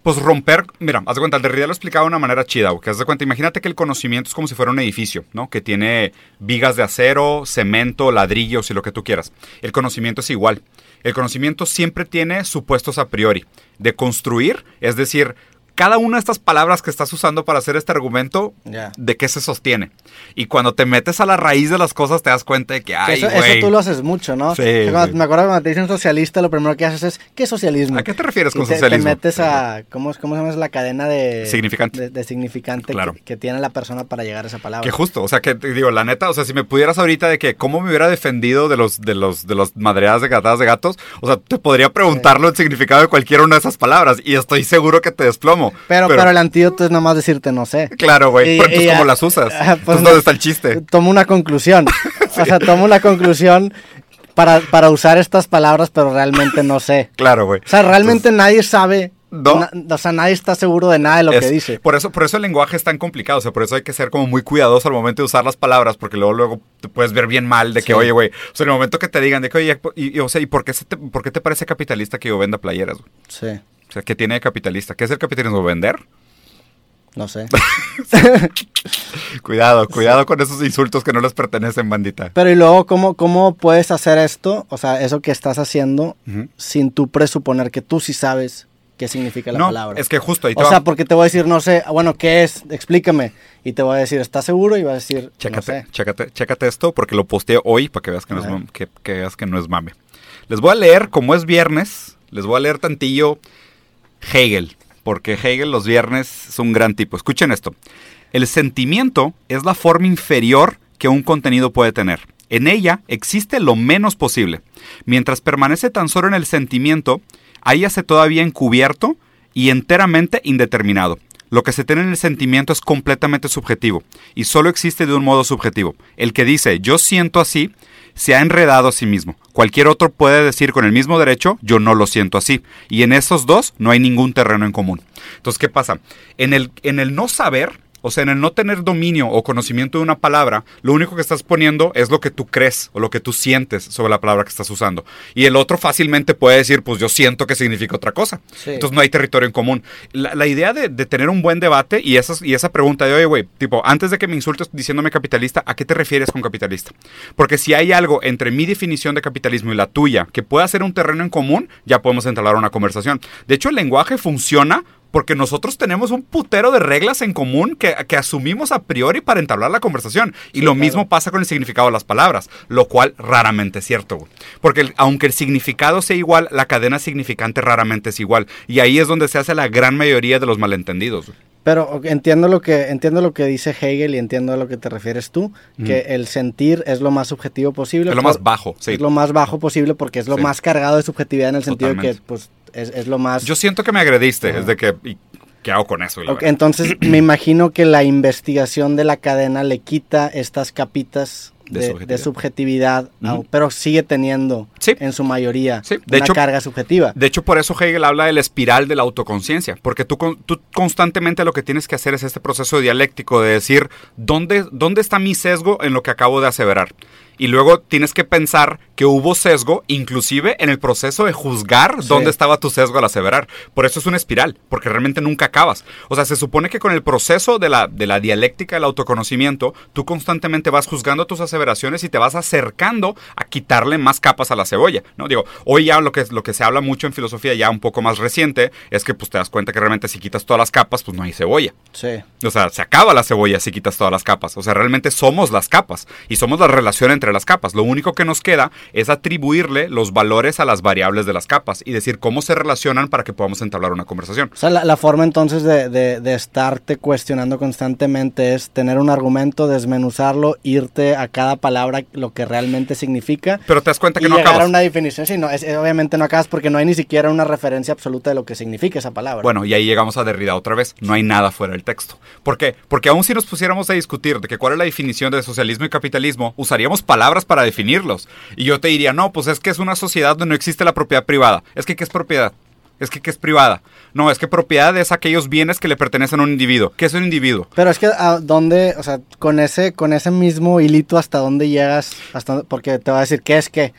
Pues romper, mira, haz de cuenta, el Derrida lo explicaba de una manera chida, güey, que haz de cuenta, imagínate que el conocimiento es como si fuera un edificio, ¿no? Que tiene vigas de acero, cemento, ladrillos y lo que tú quieras. El conocimiento es igual. El conocimiento siempre tiene supuestos a priori. De construir, es decir, cada una de estas palabras que estás usando para hacer este argumento. ¿de qué se sostiene? Y cuando te metes a la raíz de las cosas te das cuenta de que, Que ay, eso, güey. eso tú lo haces mucho, ¿no? Sí, Que cuando- sí. Me acuerdo cuando te dicen socialista, lo primero que haces es, ¿qué es socialismo? ¿A qué te refieres Y con te, socialismo? Te metes a, ¿cómo, es- ¿cómo se llama esa la cadena de... Significante. De, de significante Claro. que, que tiene la persona para llegar a esa palabra. Que justo, o sea, que digo, la neta, o sea, si me pudieras ahorita de que cómo me hubiera defendido de los de los de los madreadas de gatadas de gatos, o sea, te podría preguntarlo el significado de cualquiera una de esas palabras y estoy seguro que te desplomo. pero, pero, el antídoto es nomás decirte no sé. claro, güey, pero entonces cómo las usas? Pues entonces no- está el chiste? Tomo una conclusión. O sea, tomo una conclusión para, para usar estas palabras, pero realmente no sé. Claro, güey. O sea, realmente nadie sabe. No. na- o sea, nadie está seguro de nada de lo Es- que dice. Por eso, por eso el lenguaje es tan complicado, o sea, por eso hay que ser como muy cuidadoso al momento de usar las palabras, porque luego, luego te puedes ver bien mal de que, Sí. oye, güey, o sea, en el momento que te digan de que, oye, y, y, o sea, ¿y por qué, se te, por qué te parece capitalista que yo venda playeras? güey? Sí, O sea, ¿qué tiene de capitalista? ¿Qué es el capitalismo? ¿Vender? No sé. Cuidado, cuidado con esos insultos que no les pertenecen, bandita. Pero y luego, ¿cómo, ¿cómo puedes hacer esto? O sea, eso que estás haciendo sin tú presuponer que tú sí sabes qué significa la no, palabra. es que justo ahí te o va- sea, porque te voy a decir, no sé, bueno, ¿qué es? Explícame. Y te voy a decir, ¿estás seguro? Y vas a decir, no Chécate, sé. chécate, chécate esto porque lo posteé hoy para que veas que no, es, que, que veas que no es mame. Les voy a leer, como es viernes, les voy a leer tantillo Hegel, porque Hegel los viernes es un gran tipo. Escuchen esto. El sentimiento es la forma inferior que un contenido puede tener. En ella existe lo menos posible. Mientras permanece tan solo en el sentimiento, hállase todavía encubierto y enteramente indeterminado. Lo que se tiene en el sentimiento es completamente subjetivo y solo existe de un modo subjetivo. El que dice yo siento así se ha enredado a sí mismo. Cualquier otro puede decir con el mismo derecho yo no lo siento así. Y en esos dos no hay ningún terreno en común. Entonces, ¿qué pasa? En el, en el no saber, o sea, en el no tener dominio o conocimiento de una palabra, lo único que estás poniendo es lo que tú crees o lo que tú sientes sobre la palabra que estás usando. Y el otro fácilmente puede decir, pues yo siento que significa otra cosa. Sí. Entonces no hay territorio en común. La, la idea de, de tener un buen debate y, esas, y esa pregunta de, oye, güey, tipo, antes de que me insultes diciéndome capitalista, ¿a qué te refieres con capitalista? Porque si hay algo entre mi definición de capitalismo y la tuya que pueda ser un terreno en común, ya podemos entablar una conversación. De hecho, el lenguaje funciona porque nosotros tenemos un putero de reglas en común que, que asumimos a priori para entablar la conversación. Y lo claro. mismo pasa con el significado de las palabras, lo cual raramente es cierto. güey. Porque el- aunque el significado sea igual, la cadena significante raramente es igual. Y ahí es donde se hace la gran mayoría de los malentendidos. güey. Pero entiendo lo que entiendo lo que dice Hegel y entiendo a lo que te refieres tú, que el sentir es lo más subjetivo posible. Es lo por- más bajo, sí. Es lo más bajo posible porque es lo Sí. más cargado de subjetividad en el sentido de que Totalmente. pues es, es lo más Yo siento que me agrediste, Ajá. es de que... ¿y ¿Qué hago con eso? Entonces me imagino que la investigación de la cadena le quita estas capitas De de, subjetividad. de pero sigue teniendo Sí. en su mayoría Sí, de una hecho- carga subjetiva. De hecho, por eso Hegel habla de la espiral de la autoconciencia, porque tú, tú constantemente lo que tienes que hacer es este proceso dialéctico de decir, ¿dónde, ¿dónde está mi sesgo en lo que acabo de aseverar? Y luego tienes que pensar que hubo sesgo, inclusive en el proceso de juzgar Sí. dónde estaba tu sesgo al aseverar. Por eso es una espiral, porque realmente nunca acabas. O sea, se supone que con el proceso de la, de la dialéctica del autoconocimiento, tú constantemente vas juzgando tus aseveraciones y te vas acercando a quitarle más capas a la cebolla. ¿no? Digo, hoy ya lo que, lo que se habla mucho en filosofía ya un poco más reciente es que pues te das cuenta que realmente si quitas todas las capas, pues no hay cebolla. Sí. O sea, se acaba la cebolla si quitas todas las capas. O sea, realmente somos las capas y somos la relación entre las capas. Lo único que nos queda es atribuirle los valores a las variables de las capas y decir cómo se relacionan para que podamos entablar una conversación. O sea, la, la forma entonces de, de- de estarte cuestionando constantemente es tener un argumento, desmenuzarlo, irte a cada palabra lo que realmente significa Pero te das cuenta que y no llegar acabas. a una definición. Sí, no, es- obviamente no acabas porque no hay ni siquiera una referencia absoluta de lo que significa esa palabra. Bueno, y ahí llegamos a Derrida otra vez. No hay nada fuera del texto. ¿Por qué? Porque aún si nos pusiéramos a discutir de que cuál es la definición de socialismo y capitalismo, usaríamos palabras para definirlos. Y yo te diría, no, pues es que es una sociedad donde no existe la propiedad privada. Es que, ¿qué es propiedad? Es que, ¿qué es privada? No, es que propiedad es aquellos bienes que le pertenecen a un individuo. ¿Qué es un individuo? Pero es que a dónde, o sea, con ese, con ese mismo hilito hasta dónde llegas, hasta porque te va a decir qué es qué.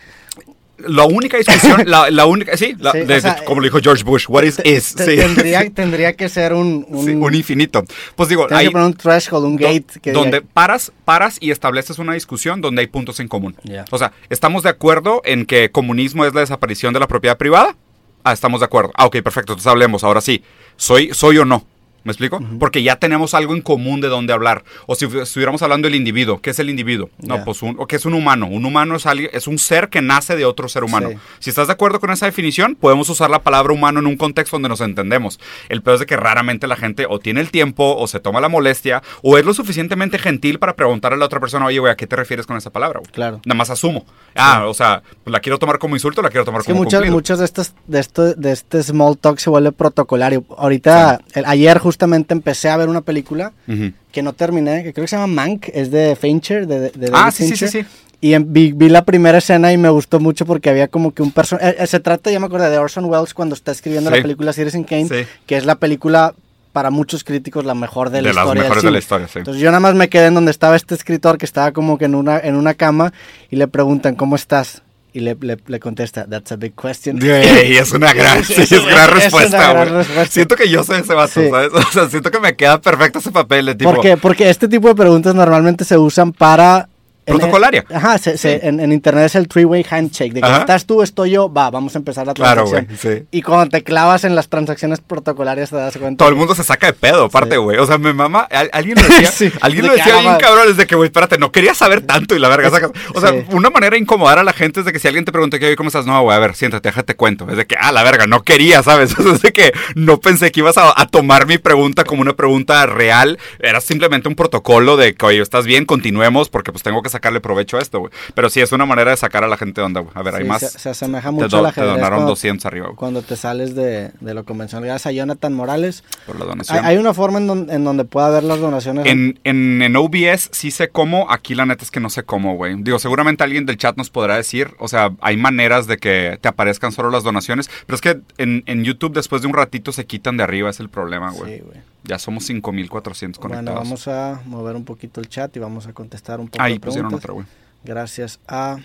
La única discusión, la, la única, sí, la- Sí, de- sea, como lo dijo George Bush, what is is, sí. tendría, tendría que ser un, un, Sí, un infinito. Pues digo, hay, que poner un threshold, un Do- gate que donde diga- paras, paras y estableces una discusión donde hay puntos en común. O sea, ¿estamos de acuerdo en que comunismo es la desaparición de la propiedad privada? Ah, estamos de acuerdo. Ah, ok, perfecto. Entonces hablemos. Ahora sí. ¿Soy, soy o no? ¿Me explico? Porque ya tenemos algo en común de dónde hablar. O si estuviéramos hablando del individuo, ¿qué es el individuo? No, pues un, o ¿qué es un humano? Un humano es alguien, es un ser que nace de otro ser humano. Sí. Si estás de acuerdo con esa definición, podemos usar la palabra humano en un contexto donde nos entendemos. El peor es de que raramente la gente o tiene el tiempo, o se toma la molestia, o es lo suficientemente gentil para preguntarle a la otra persona, oye, güey, ¿a qué te refieres con esa palabra? güey?" Claro. Nada más asumo. Ah, o sea, ¿la quiero tomar como insulto o la quiero tomar Es que como muchas, cumplido? muchas de estas, de esto, de este small talk se vuelve protocolario. Ahorita, el- ayer justamente empecé a ver una película Ujú. que no terminé, que creo que se llama Mank, es de Fincher, de, de- de Ah, sí, sí, sí, Fincher. sí. Y en- vi, vi la primera escena y me gustó mucho porque había como que un personaje. se trata, ya me acuerdo, de Orson Welles cuando está escribiendo Sí. la película Citizen Kane, Sí. que es la película para muchos críticos la mejor de la De las historia. del mejores de la historia, sí. Entonces yo nada más me quedé en donde estaba este escritor que estaba como que en una, en una cama y le preguntan, ¿cómo estás? Y le, le, le contesta, that's a big question. Güey, es una gran, sí, es Es una- gran es una respuesta, gran respuesta. Siento que yo soy ese vato, Sí. ¿sabes? O sea, siento que me queda perfecto ese papel de tipo... ¿Por qué? Porque este tipo de preguntas normalmente se usan para... en- Protocolaria. ajá, se- se- en, en internet es el three-way handshake. De que Ajá. estás tú, estoy yo, va, vamos a empezar la Claro, transacción. güey, sí. Y cuando te clavas en las transacciones protocolarias te das cuenta. Todo el mundo se saca de pedo, aparte, güey. O sea, me mama. al- Alguien lo decía, alguien de lo que decía haga bien cabrón, desde que, güey, espérate, no quería saber tanto y la verga. sacas- O sea, una manera de incomodar a la gente es de que si alguien te pregunta, ¿qué, ¿cómo estás? No, güey, a ver, siéntate, déjate cuento. Es de que, ah, la verga, no quería, ¿sabes? Es de que no pensé que ibas a, a tomar mi pregunta como una pregunta real. Era simplemente un protocolo de que, oye, ¿estás bien? Continuemos porque pues tengo que sacarle provecho a esto, güey. Pero sí, es una manera de sacar a la gente de onda, güey. A ver, hay más. Se, se asemeja mucho do- a la te donaron cuando, 200 arriba, güey, cuando te sales de, de lo convencional. Gracias a Jonathan Morales. por la Hay, donación. hay una forma en, don- en donde pueda ver las donaciones. En, en, en OBS sí sé cómo, aquí la neta es que no sé cómo, güey. Digo, seguramente alguien del chat nos podrá decir, o sea, hay maneras de que te aparezcan solo las donaciones, pero es que en, en YouTube después de un ratito se quitan de arriba, es el problema, güey. Sí, güey. Ya somos 5400 conectados. Bueno, vamos a mover un poquito el chat y vamos a contestar un poco Ahí de pusieron preguntas. otra, güey. Gracias a...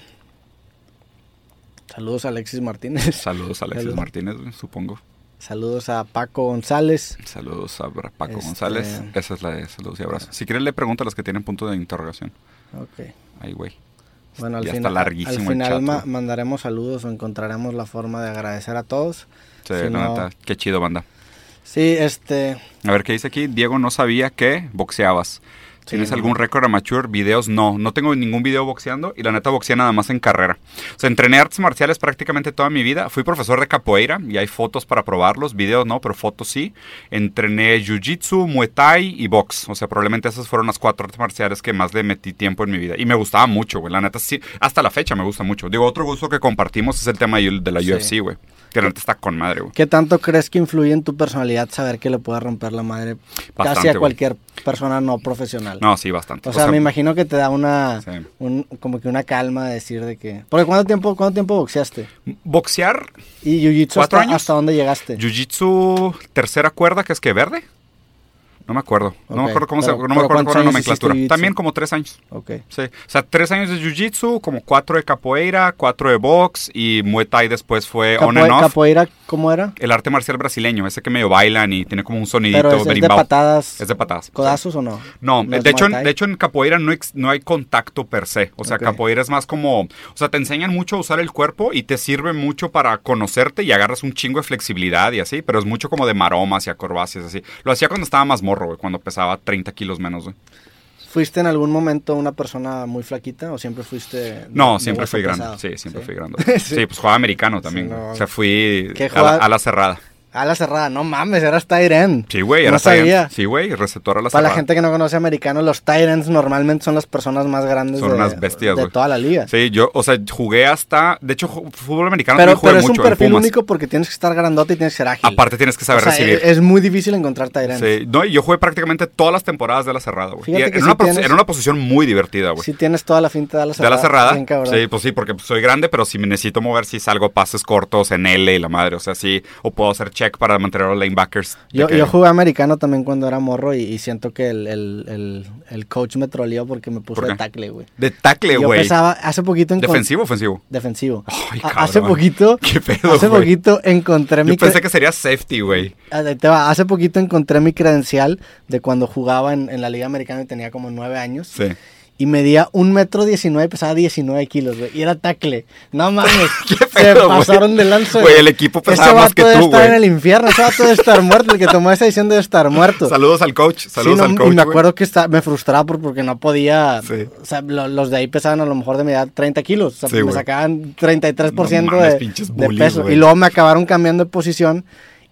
Saludos a Alexis Martínez. Saludos a Alexis. Martínez, supongo. Saludos a Paco González. Saludos a Paco Este- González. Esa es la de saludos y abrazos. Si quieres le pregunto a los que tienen punto de interrogación. Ok. Ahí, güey. Bueno, al ya final, está larguísimo al el final chat, ma- mandaremos saludos o encontraremos la forma de agradecer a todos. Sí, Si la no- neta, qué chido, banda. Sí, este... A ver qué dice aquí. Diego no sabía que boxeabas. ¿Tienes algún récord amateur? Videos, no. No tengo ningún video boxeando y la neta boxeé nada más en carrera. O sea, entrené artes marciales prácticamente toda mi vida. Fui profesor de capoeira y hay fotos para probarlos. Videos no, pero fotos sí. Entrené jiu-jitsu, muay thai y box. O sea, probablemente esas fueron las cuatro artes marciales que más le metí tiempo en mi vida. Y me gustaba mucho, güey. La neta sí. Hasta la fecha me gusta mucho. Digo, otro gusto que compartimos es el tema de la Sí. UFC, güey. Que la neta está con madre, güey. ¿Qué tanto crees que influye en tu personalidad saber que le pueda romper la madre casi Bastante, a güey. cualquier persona no profesional? No, sí, bastante. O sea, me imagino que te da una, Sí. un- como que una calma de decir de que... Porque ¿cuánto tiempo, cuánto tiempo boxeaste? Boxear ¿Y Jiu-Jitsu ¿Cuatro hasta, años? hasta dónde llegaste? Jiu-Jitsu, tercera cuerda, que es que verde. No me acuerdo. No me acuerdo cómo pero- se, no me acuerdo ¿cuántos cuál la nomenclatura. También como tres años. Ok. Sí. O sea, tres años de Jiu-Jitsu, como cuatro de capoeira, cuatro de box y Muay Thai después fue on Capoe- and off. ¿Capoeira cómo era? El arte marcial brasileño, ese que medio bailan y tiene como un sonidito Pero es, es de patadas. Es de patadas. ¿Codazos o no? No, ¿No es de, hecho, de hecho en capoeira no, ex- no hay contacto per se. O sea, capoeira es más como... O sea, te enseñan mucho a usar el cuerpo y te sirve mucho para conocerte y agarras un chingo de flexibilidad y así, pero es mucho como de maromas y acrobacias así. Lo hacía cuando estaba más morro, güey, cuando pesaba 30 kilos menos, güey. ¿Fuiste en algún momento una persona muy flaquita o siempre fuiste... de- No, siempre fui grande. pesado? Sí, siempre Sí. fui grande. Sí, pues jugaba americano también. Sí, no. O sea, fui ¿Qué a la, a la cerrada. A la cerrada, no mames, eras end. Sí, güey, No era sabía. Tyrant. Sí, güey, receptor a la Para cerrada. la gente que no conoce americano, los ends normalmente son las personas más grandes Son de, unas bestias, de güey. toda la liga. Sí, yo, o sea, jugué hasta... De hecho, fútbol americano pero jugué pero es un mucho perfil único porque tienes que estar grandote y tienes que ser ágil. Aparte tienes que saber O sea, recibir. Es, es muy difícil encontrar ends. Sí, no, y yo jugué prácticamente todas las temporadas de la cerrada, güey. En, sí una tienes- posición muy divertida, güey. Si tienes toda la finta de la de cerrada. la cerrada. bien cabrón. Sí, pues sí, porque soy grande, pero si me necesito mover, si salgo pases cortos en L y la madre, o sea, sí. O puedo hacer check para mantener a los linebackers. Yo, que- yo jugué americano también cuando era morro y, y siento que el, el, el, el coach me troleó porque me puso ¿Por de tackle, güey. De tackle, Yo güey. pesaba hace poquito en ¿Defensivo o ofensivo? defensivo. Ay, cabrón. hace poquito, ¿Qué pedo, hace poquito encontré mi Yo pensé que sería safety, güey. Va, Hace poquito encontré mi credencial de cuando jugaba en, en la Liga Americana y tenía como nueve años. Sí. Y medía un metro diecinueve, pesaba 19 kilos, güey. Y era tackle. No mames. ¿Qué se pedo, güey? pasaron de lanza. Güey, el equipo pesaba Ese más que tú, estar en güey. el infierno. Ese vato debe estar muerto. El que tomó esa decisión debe estar muerto. Saludos al coach. Saludos Sí, no, al coach. y me güey. acuerdo que está, me frustraba por- porque no podía. Sí. O sea, lo- los de ahí pesaban a lo mejor de mi edad 30 kilos. O sea, Sí, me güey. sacaban 33% No mames, de, pinches de bullies, peso. güey. Y luego me acabaron cambiando de posición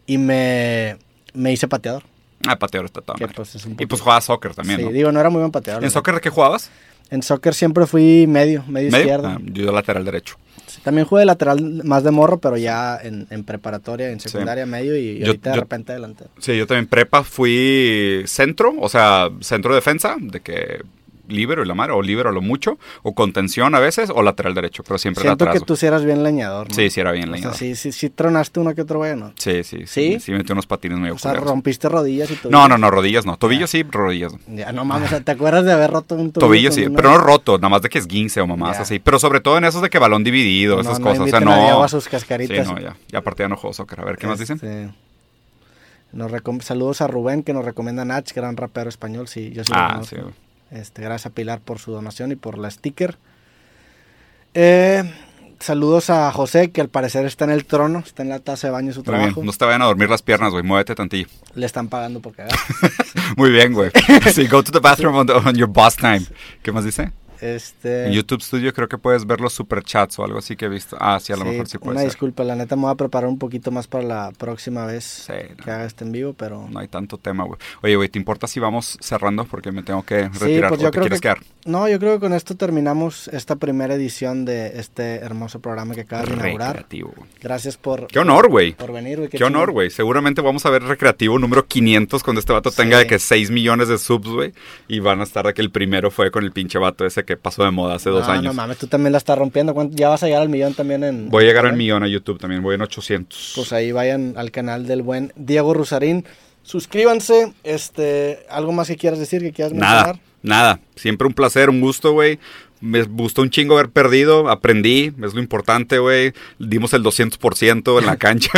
y me, me hice pateador. Ah, pateador está todo. Pues, es Y pues jugabas soccer también, sí, ¿no? digo, no era muy buen pateador. ¿En soccer de qué jugabas? En soccer siempre fui medio, medio, ¿Medio? izquierda. Ah, yo lateral derecho. Sí, también jugué de lateral más de morro, pero ya en, en preparatoria, en secundaria, medio y, Yo- ahorita de repente delantero. Sí, yo también prepa fui centro, o sea, centro defensa, de que libero y la madre, o libero a lo mucho, o contención a veces, o lateral derecho, pero siempre Siento lateral. que tú sí eras bien leñador, ¿no? Sí, sí era bien O sea, leñador. sí, sí, sí tronaste uno que otro bueno. Sí, sí, sí. ¿Sí? Sí, metí unos patines muy O sea, rompiste rodillas y todo. No, no, no, rodillas no. Tobillos sí, rodillas no. Ya, no mames, ¿te acuerdas de haber roto un tobillo Tobillos con sí, una- pero no roto, nada más de que es 15 o mamás Ya. así. Pero sobre todo en esos de que balón dividido, No, esas no cosas. O sea, no. a sus Sí, cascaritas. no, ya. Y aparte ya no juego soccer. A ver, ¿qué más dicen? Este, nos Saludos a Rubén que nos recomienda Nach, gran rapero español. Sí, yo sí lo Ah, conozco. sí. Este, gracias a Pilar por su donación y por la sticker. Eh, saludos a José, que al parecer está en el trono, está en la taza de baño su Muy bien. trabajo. No te vayan a dormir las piernas, güey. Muévete tantillo. Le están pagando por cagar. Muy bien, güey. Sí, go to the bathroom on, the- on your boss time. ¿Qué más dice? Este, En YouTube Studio creo que puedes ver los superchats o algo así que he visto. Ah, sí, a lo sí, mejor sí puede una ser. disculpa, la neta me voy a preparar un poquito más para la próxima vez Sí, no. que haga este en vivo, pero... No hay tanto tema, güey. Oye, güey, ¿te importa si vamos cerrando? Porque me tengo que Sí, retirar. pues ¿O yo te creo quieres que- quedar? No, yo creo que con esto terminamos esta primera edición de este hermoso programa que acabas de inaugurar. Recreativo. Gracias por, Qué honor, güey. por venir, güey. Qué, honor, güey. Seguramente vamos a ver recreativo número 500 cuando este vato Sí. tenga de que 6 millones de subs, güey. Y van a estar de que el primero fue con el pinche vato ese que pasó de moda hace dos No, años. No mames, tú también la estás rompiendo. ¿Cuánto- Ya vas a llegar al millón también en. Voy a llegar al ¿eh? millón a YouTube también. Voy en 800. Pues ahí vayan al canal del buen Diego Rusarín. Suscríbanse. Este, ¿Algo más que quieras decir, que quieras mencionar? nada. Siempre un placer, un gusto, güey. Me gustó un chingo haber perdido, aprendí, es lo importante, güey. Dimos el 200% en la cancha.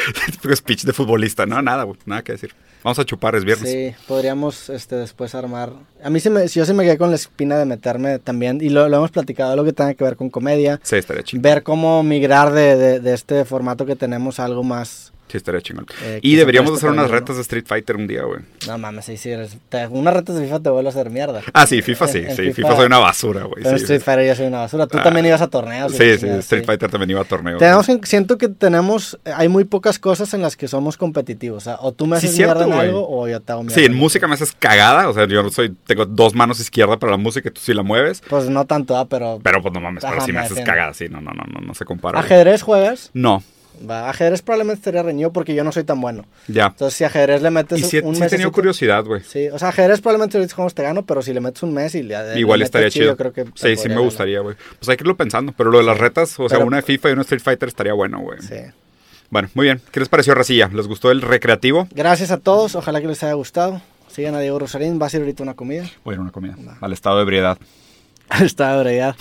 speech de futbolista, no, nada, güey, nada que decir. Vamos a chupar, es viernes. Sí, podríamos este, después armar. A mí se me, yo se me quedé con la espina de meterme también, y lo, lo hemos platicado, lo que tenga que ver con comedia. Sí, estaría chingón. Ver cómo migrar de, de- de este formato que tenemos a algo más. Sí, estaría chingón. Eh, y deberíamos hacer unas retas de Street Fighter un día, güey. No mames, sí, sí. te- una reta de FIFA te vuelve a hacer mierda. Ah, sí, FIFA sí, En- en sí. FIFA- FIFA soy una basura, güey. Pero en Sí, Street Fighter ya soy una basura. Tú Ah. también ibas a torneos. sí, sí, chingada, Street sí. Fighter también iba a torneos. Tenemos que- siento que tenemos, hay muy pocas cosas en las que somos competitivos. O sea, o tú me Sí, haces cierto, mierda en algo o yo te hago mierda. Sí, en música me haces cagada. O sea, yo no soy, tengo dos manos izquierdas para la música y tú sí la mueves. Pues no tanto, ah, pero... Pero pues no mames, pero sí me haces cagada. Sí, no, no, no, no, no se compara. ¿Ajedrez juegas? No, Va, ajedrez probablemente estaría reñido porque yo no soy tan bueno. ya. Entonces, si ajedrez le metes Y sí, un sí he mes... tenido curiosidad, güey. Sí, o sea, ajedrez probablemente ahorita jugamos te gano, pero si le metes un mes y le, le Igual metes estaría chido. yo creo que sí, sí me ganar. gustaría, güey. Pues hay que irlo pensando. Pero lo de las retas, o sea, Pero- una de FIFA y una Street Fighter estaría bueno, güey. Sí. Bueno, muy bien. ¿Qué les pareció, Racilla? ¿Les gustó el recreativo? Gracias a todos, ojalá que les haya gustado. Sigan a Diego Rosarín, va a ser ahorita una comida. Voy a ir a una comida. Al estado de ebriedad. Está de brevedad.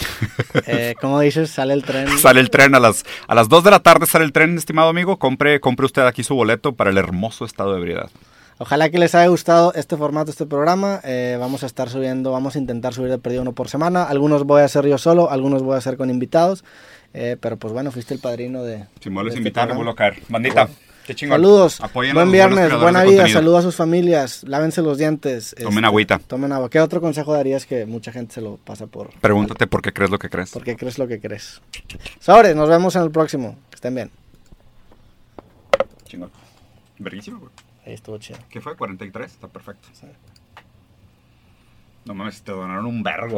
Eh, como dices, sale el tren. Sale el tren a las, a las 2 de la tarde, sale el tren, estimado amigo. Compre, compre usted aquí su boleto para el hermoso estado de ebriedad. Ojalá que les haya gustado este formato, este programa. Eh, vamos a estar subiendo, vamos a intentar subir de perdido uno por semana. Algunos voy a hacer yo solo, algunos voy a hacer con invitados. Eh, pero pues bueno, fuiste el padrino de. Si me vuelves a este invitar, vuelvo a caer. Bandita, Bueno. Qué chingón. Saludos, Apoyen buen viernes, buena vida, saludos a sus familias, lávense los dientes. este, Tomen agüita. Tomen agua. ¿Qué otro consejo darías que mucha gente se lo pasa por? Pregúntate por qué crees lo que crees. ¿Por qué crees lo que crees? Sobre, nos vemos en el próximo. Que estén bien. Chingón. Verguísimo, güey. Ahí estuvo chido. ¿Qué fue? 43. Está perfecto. No mames, te donaron un vergo.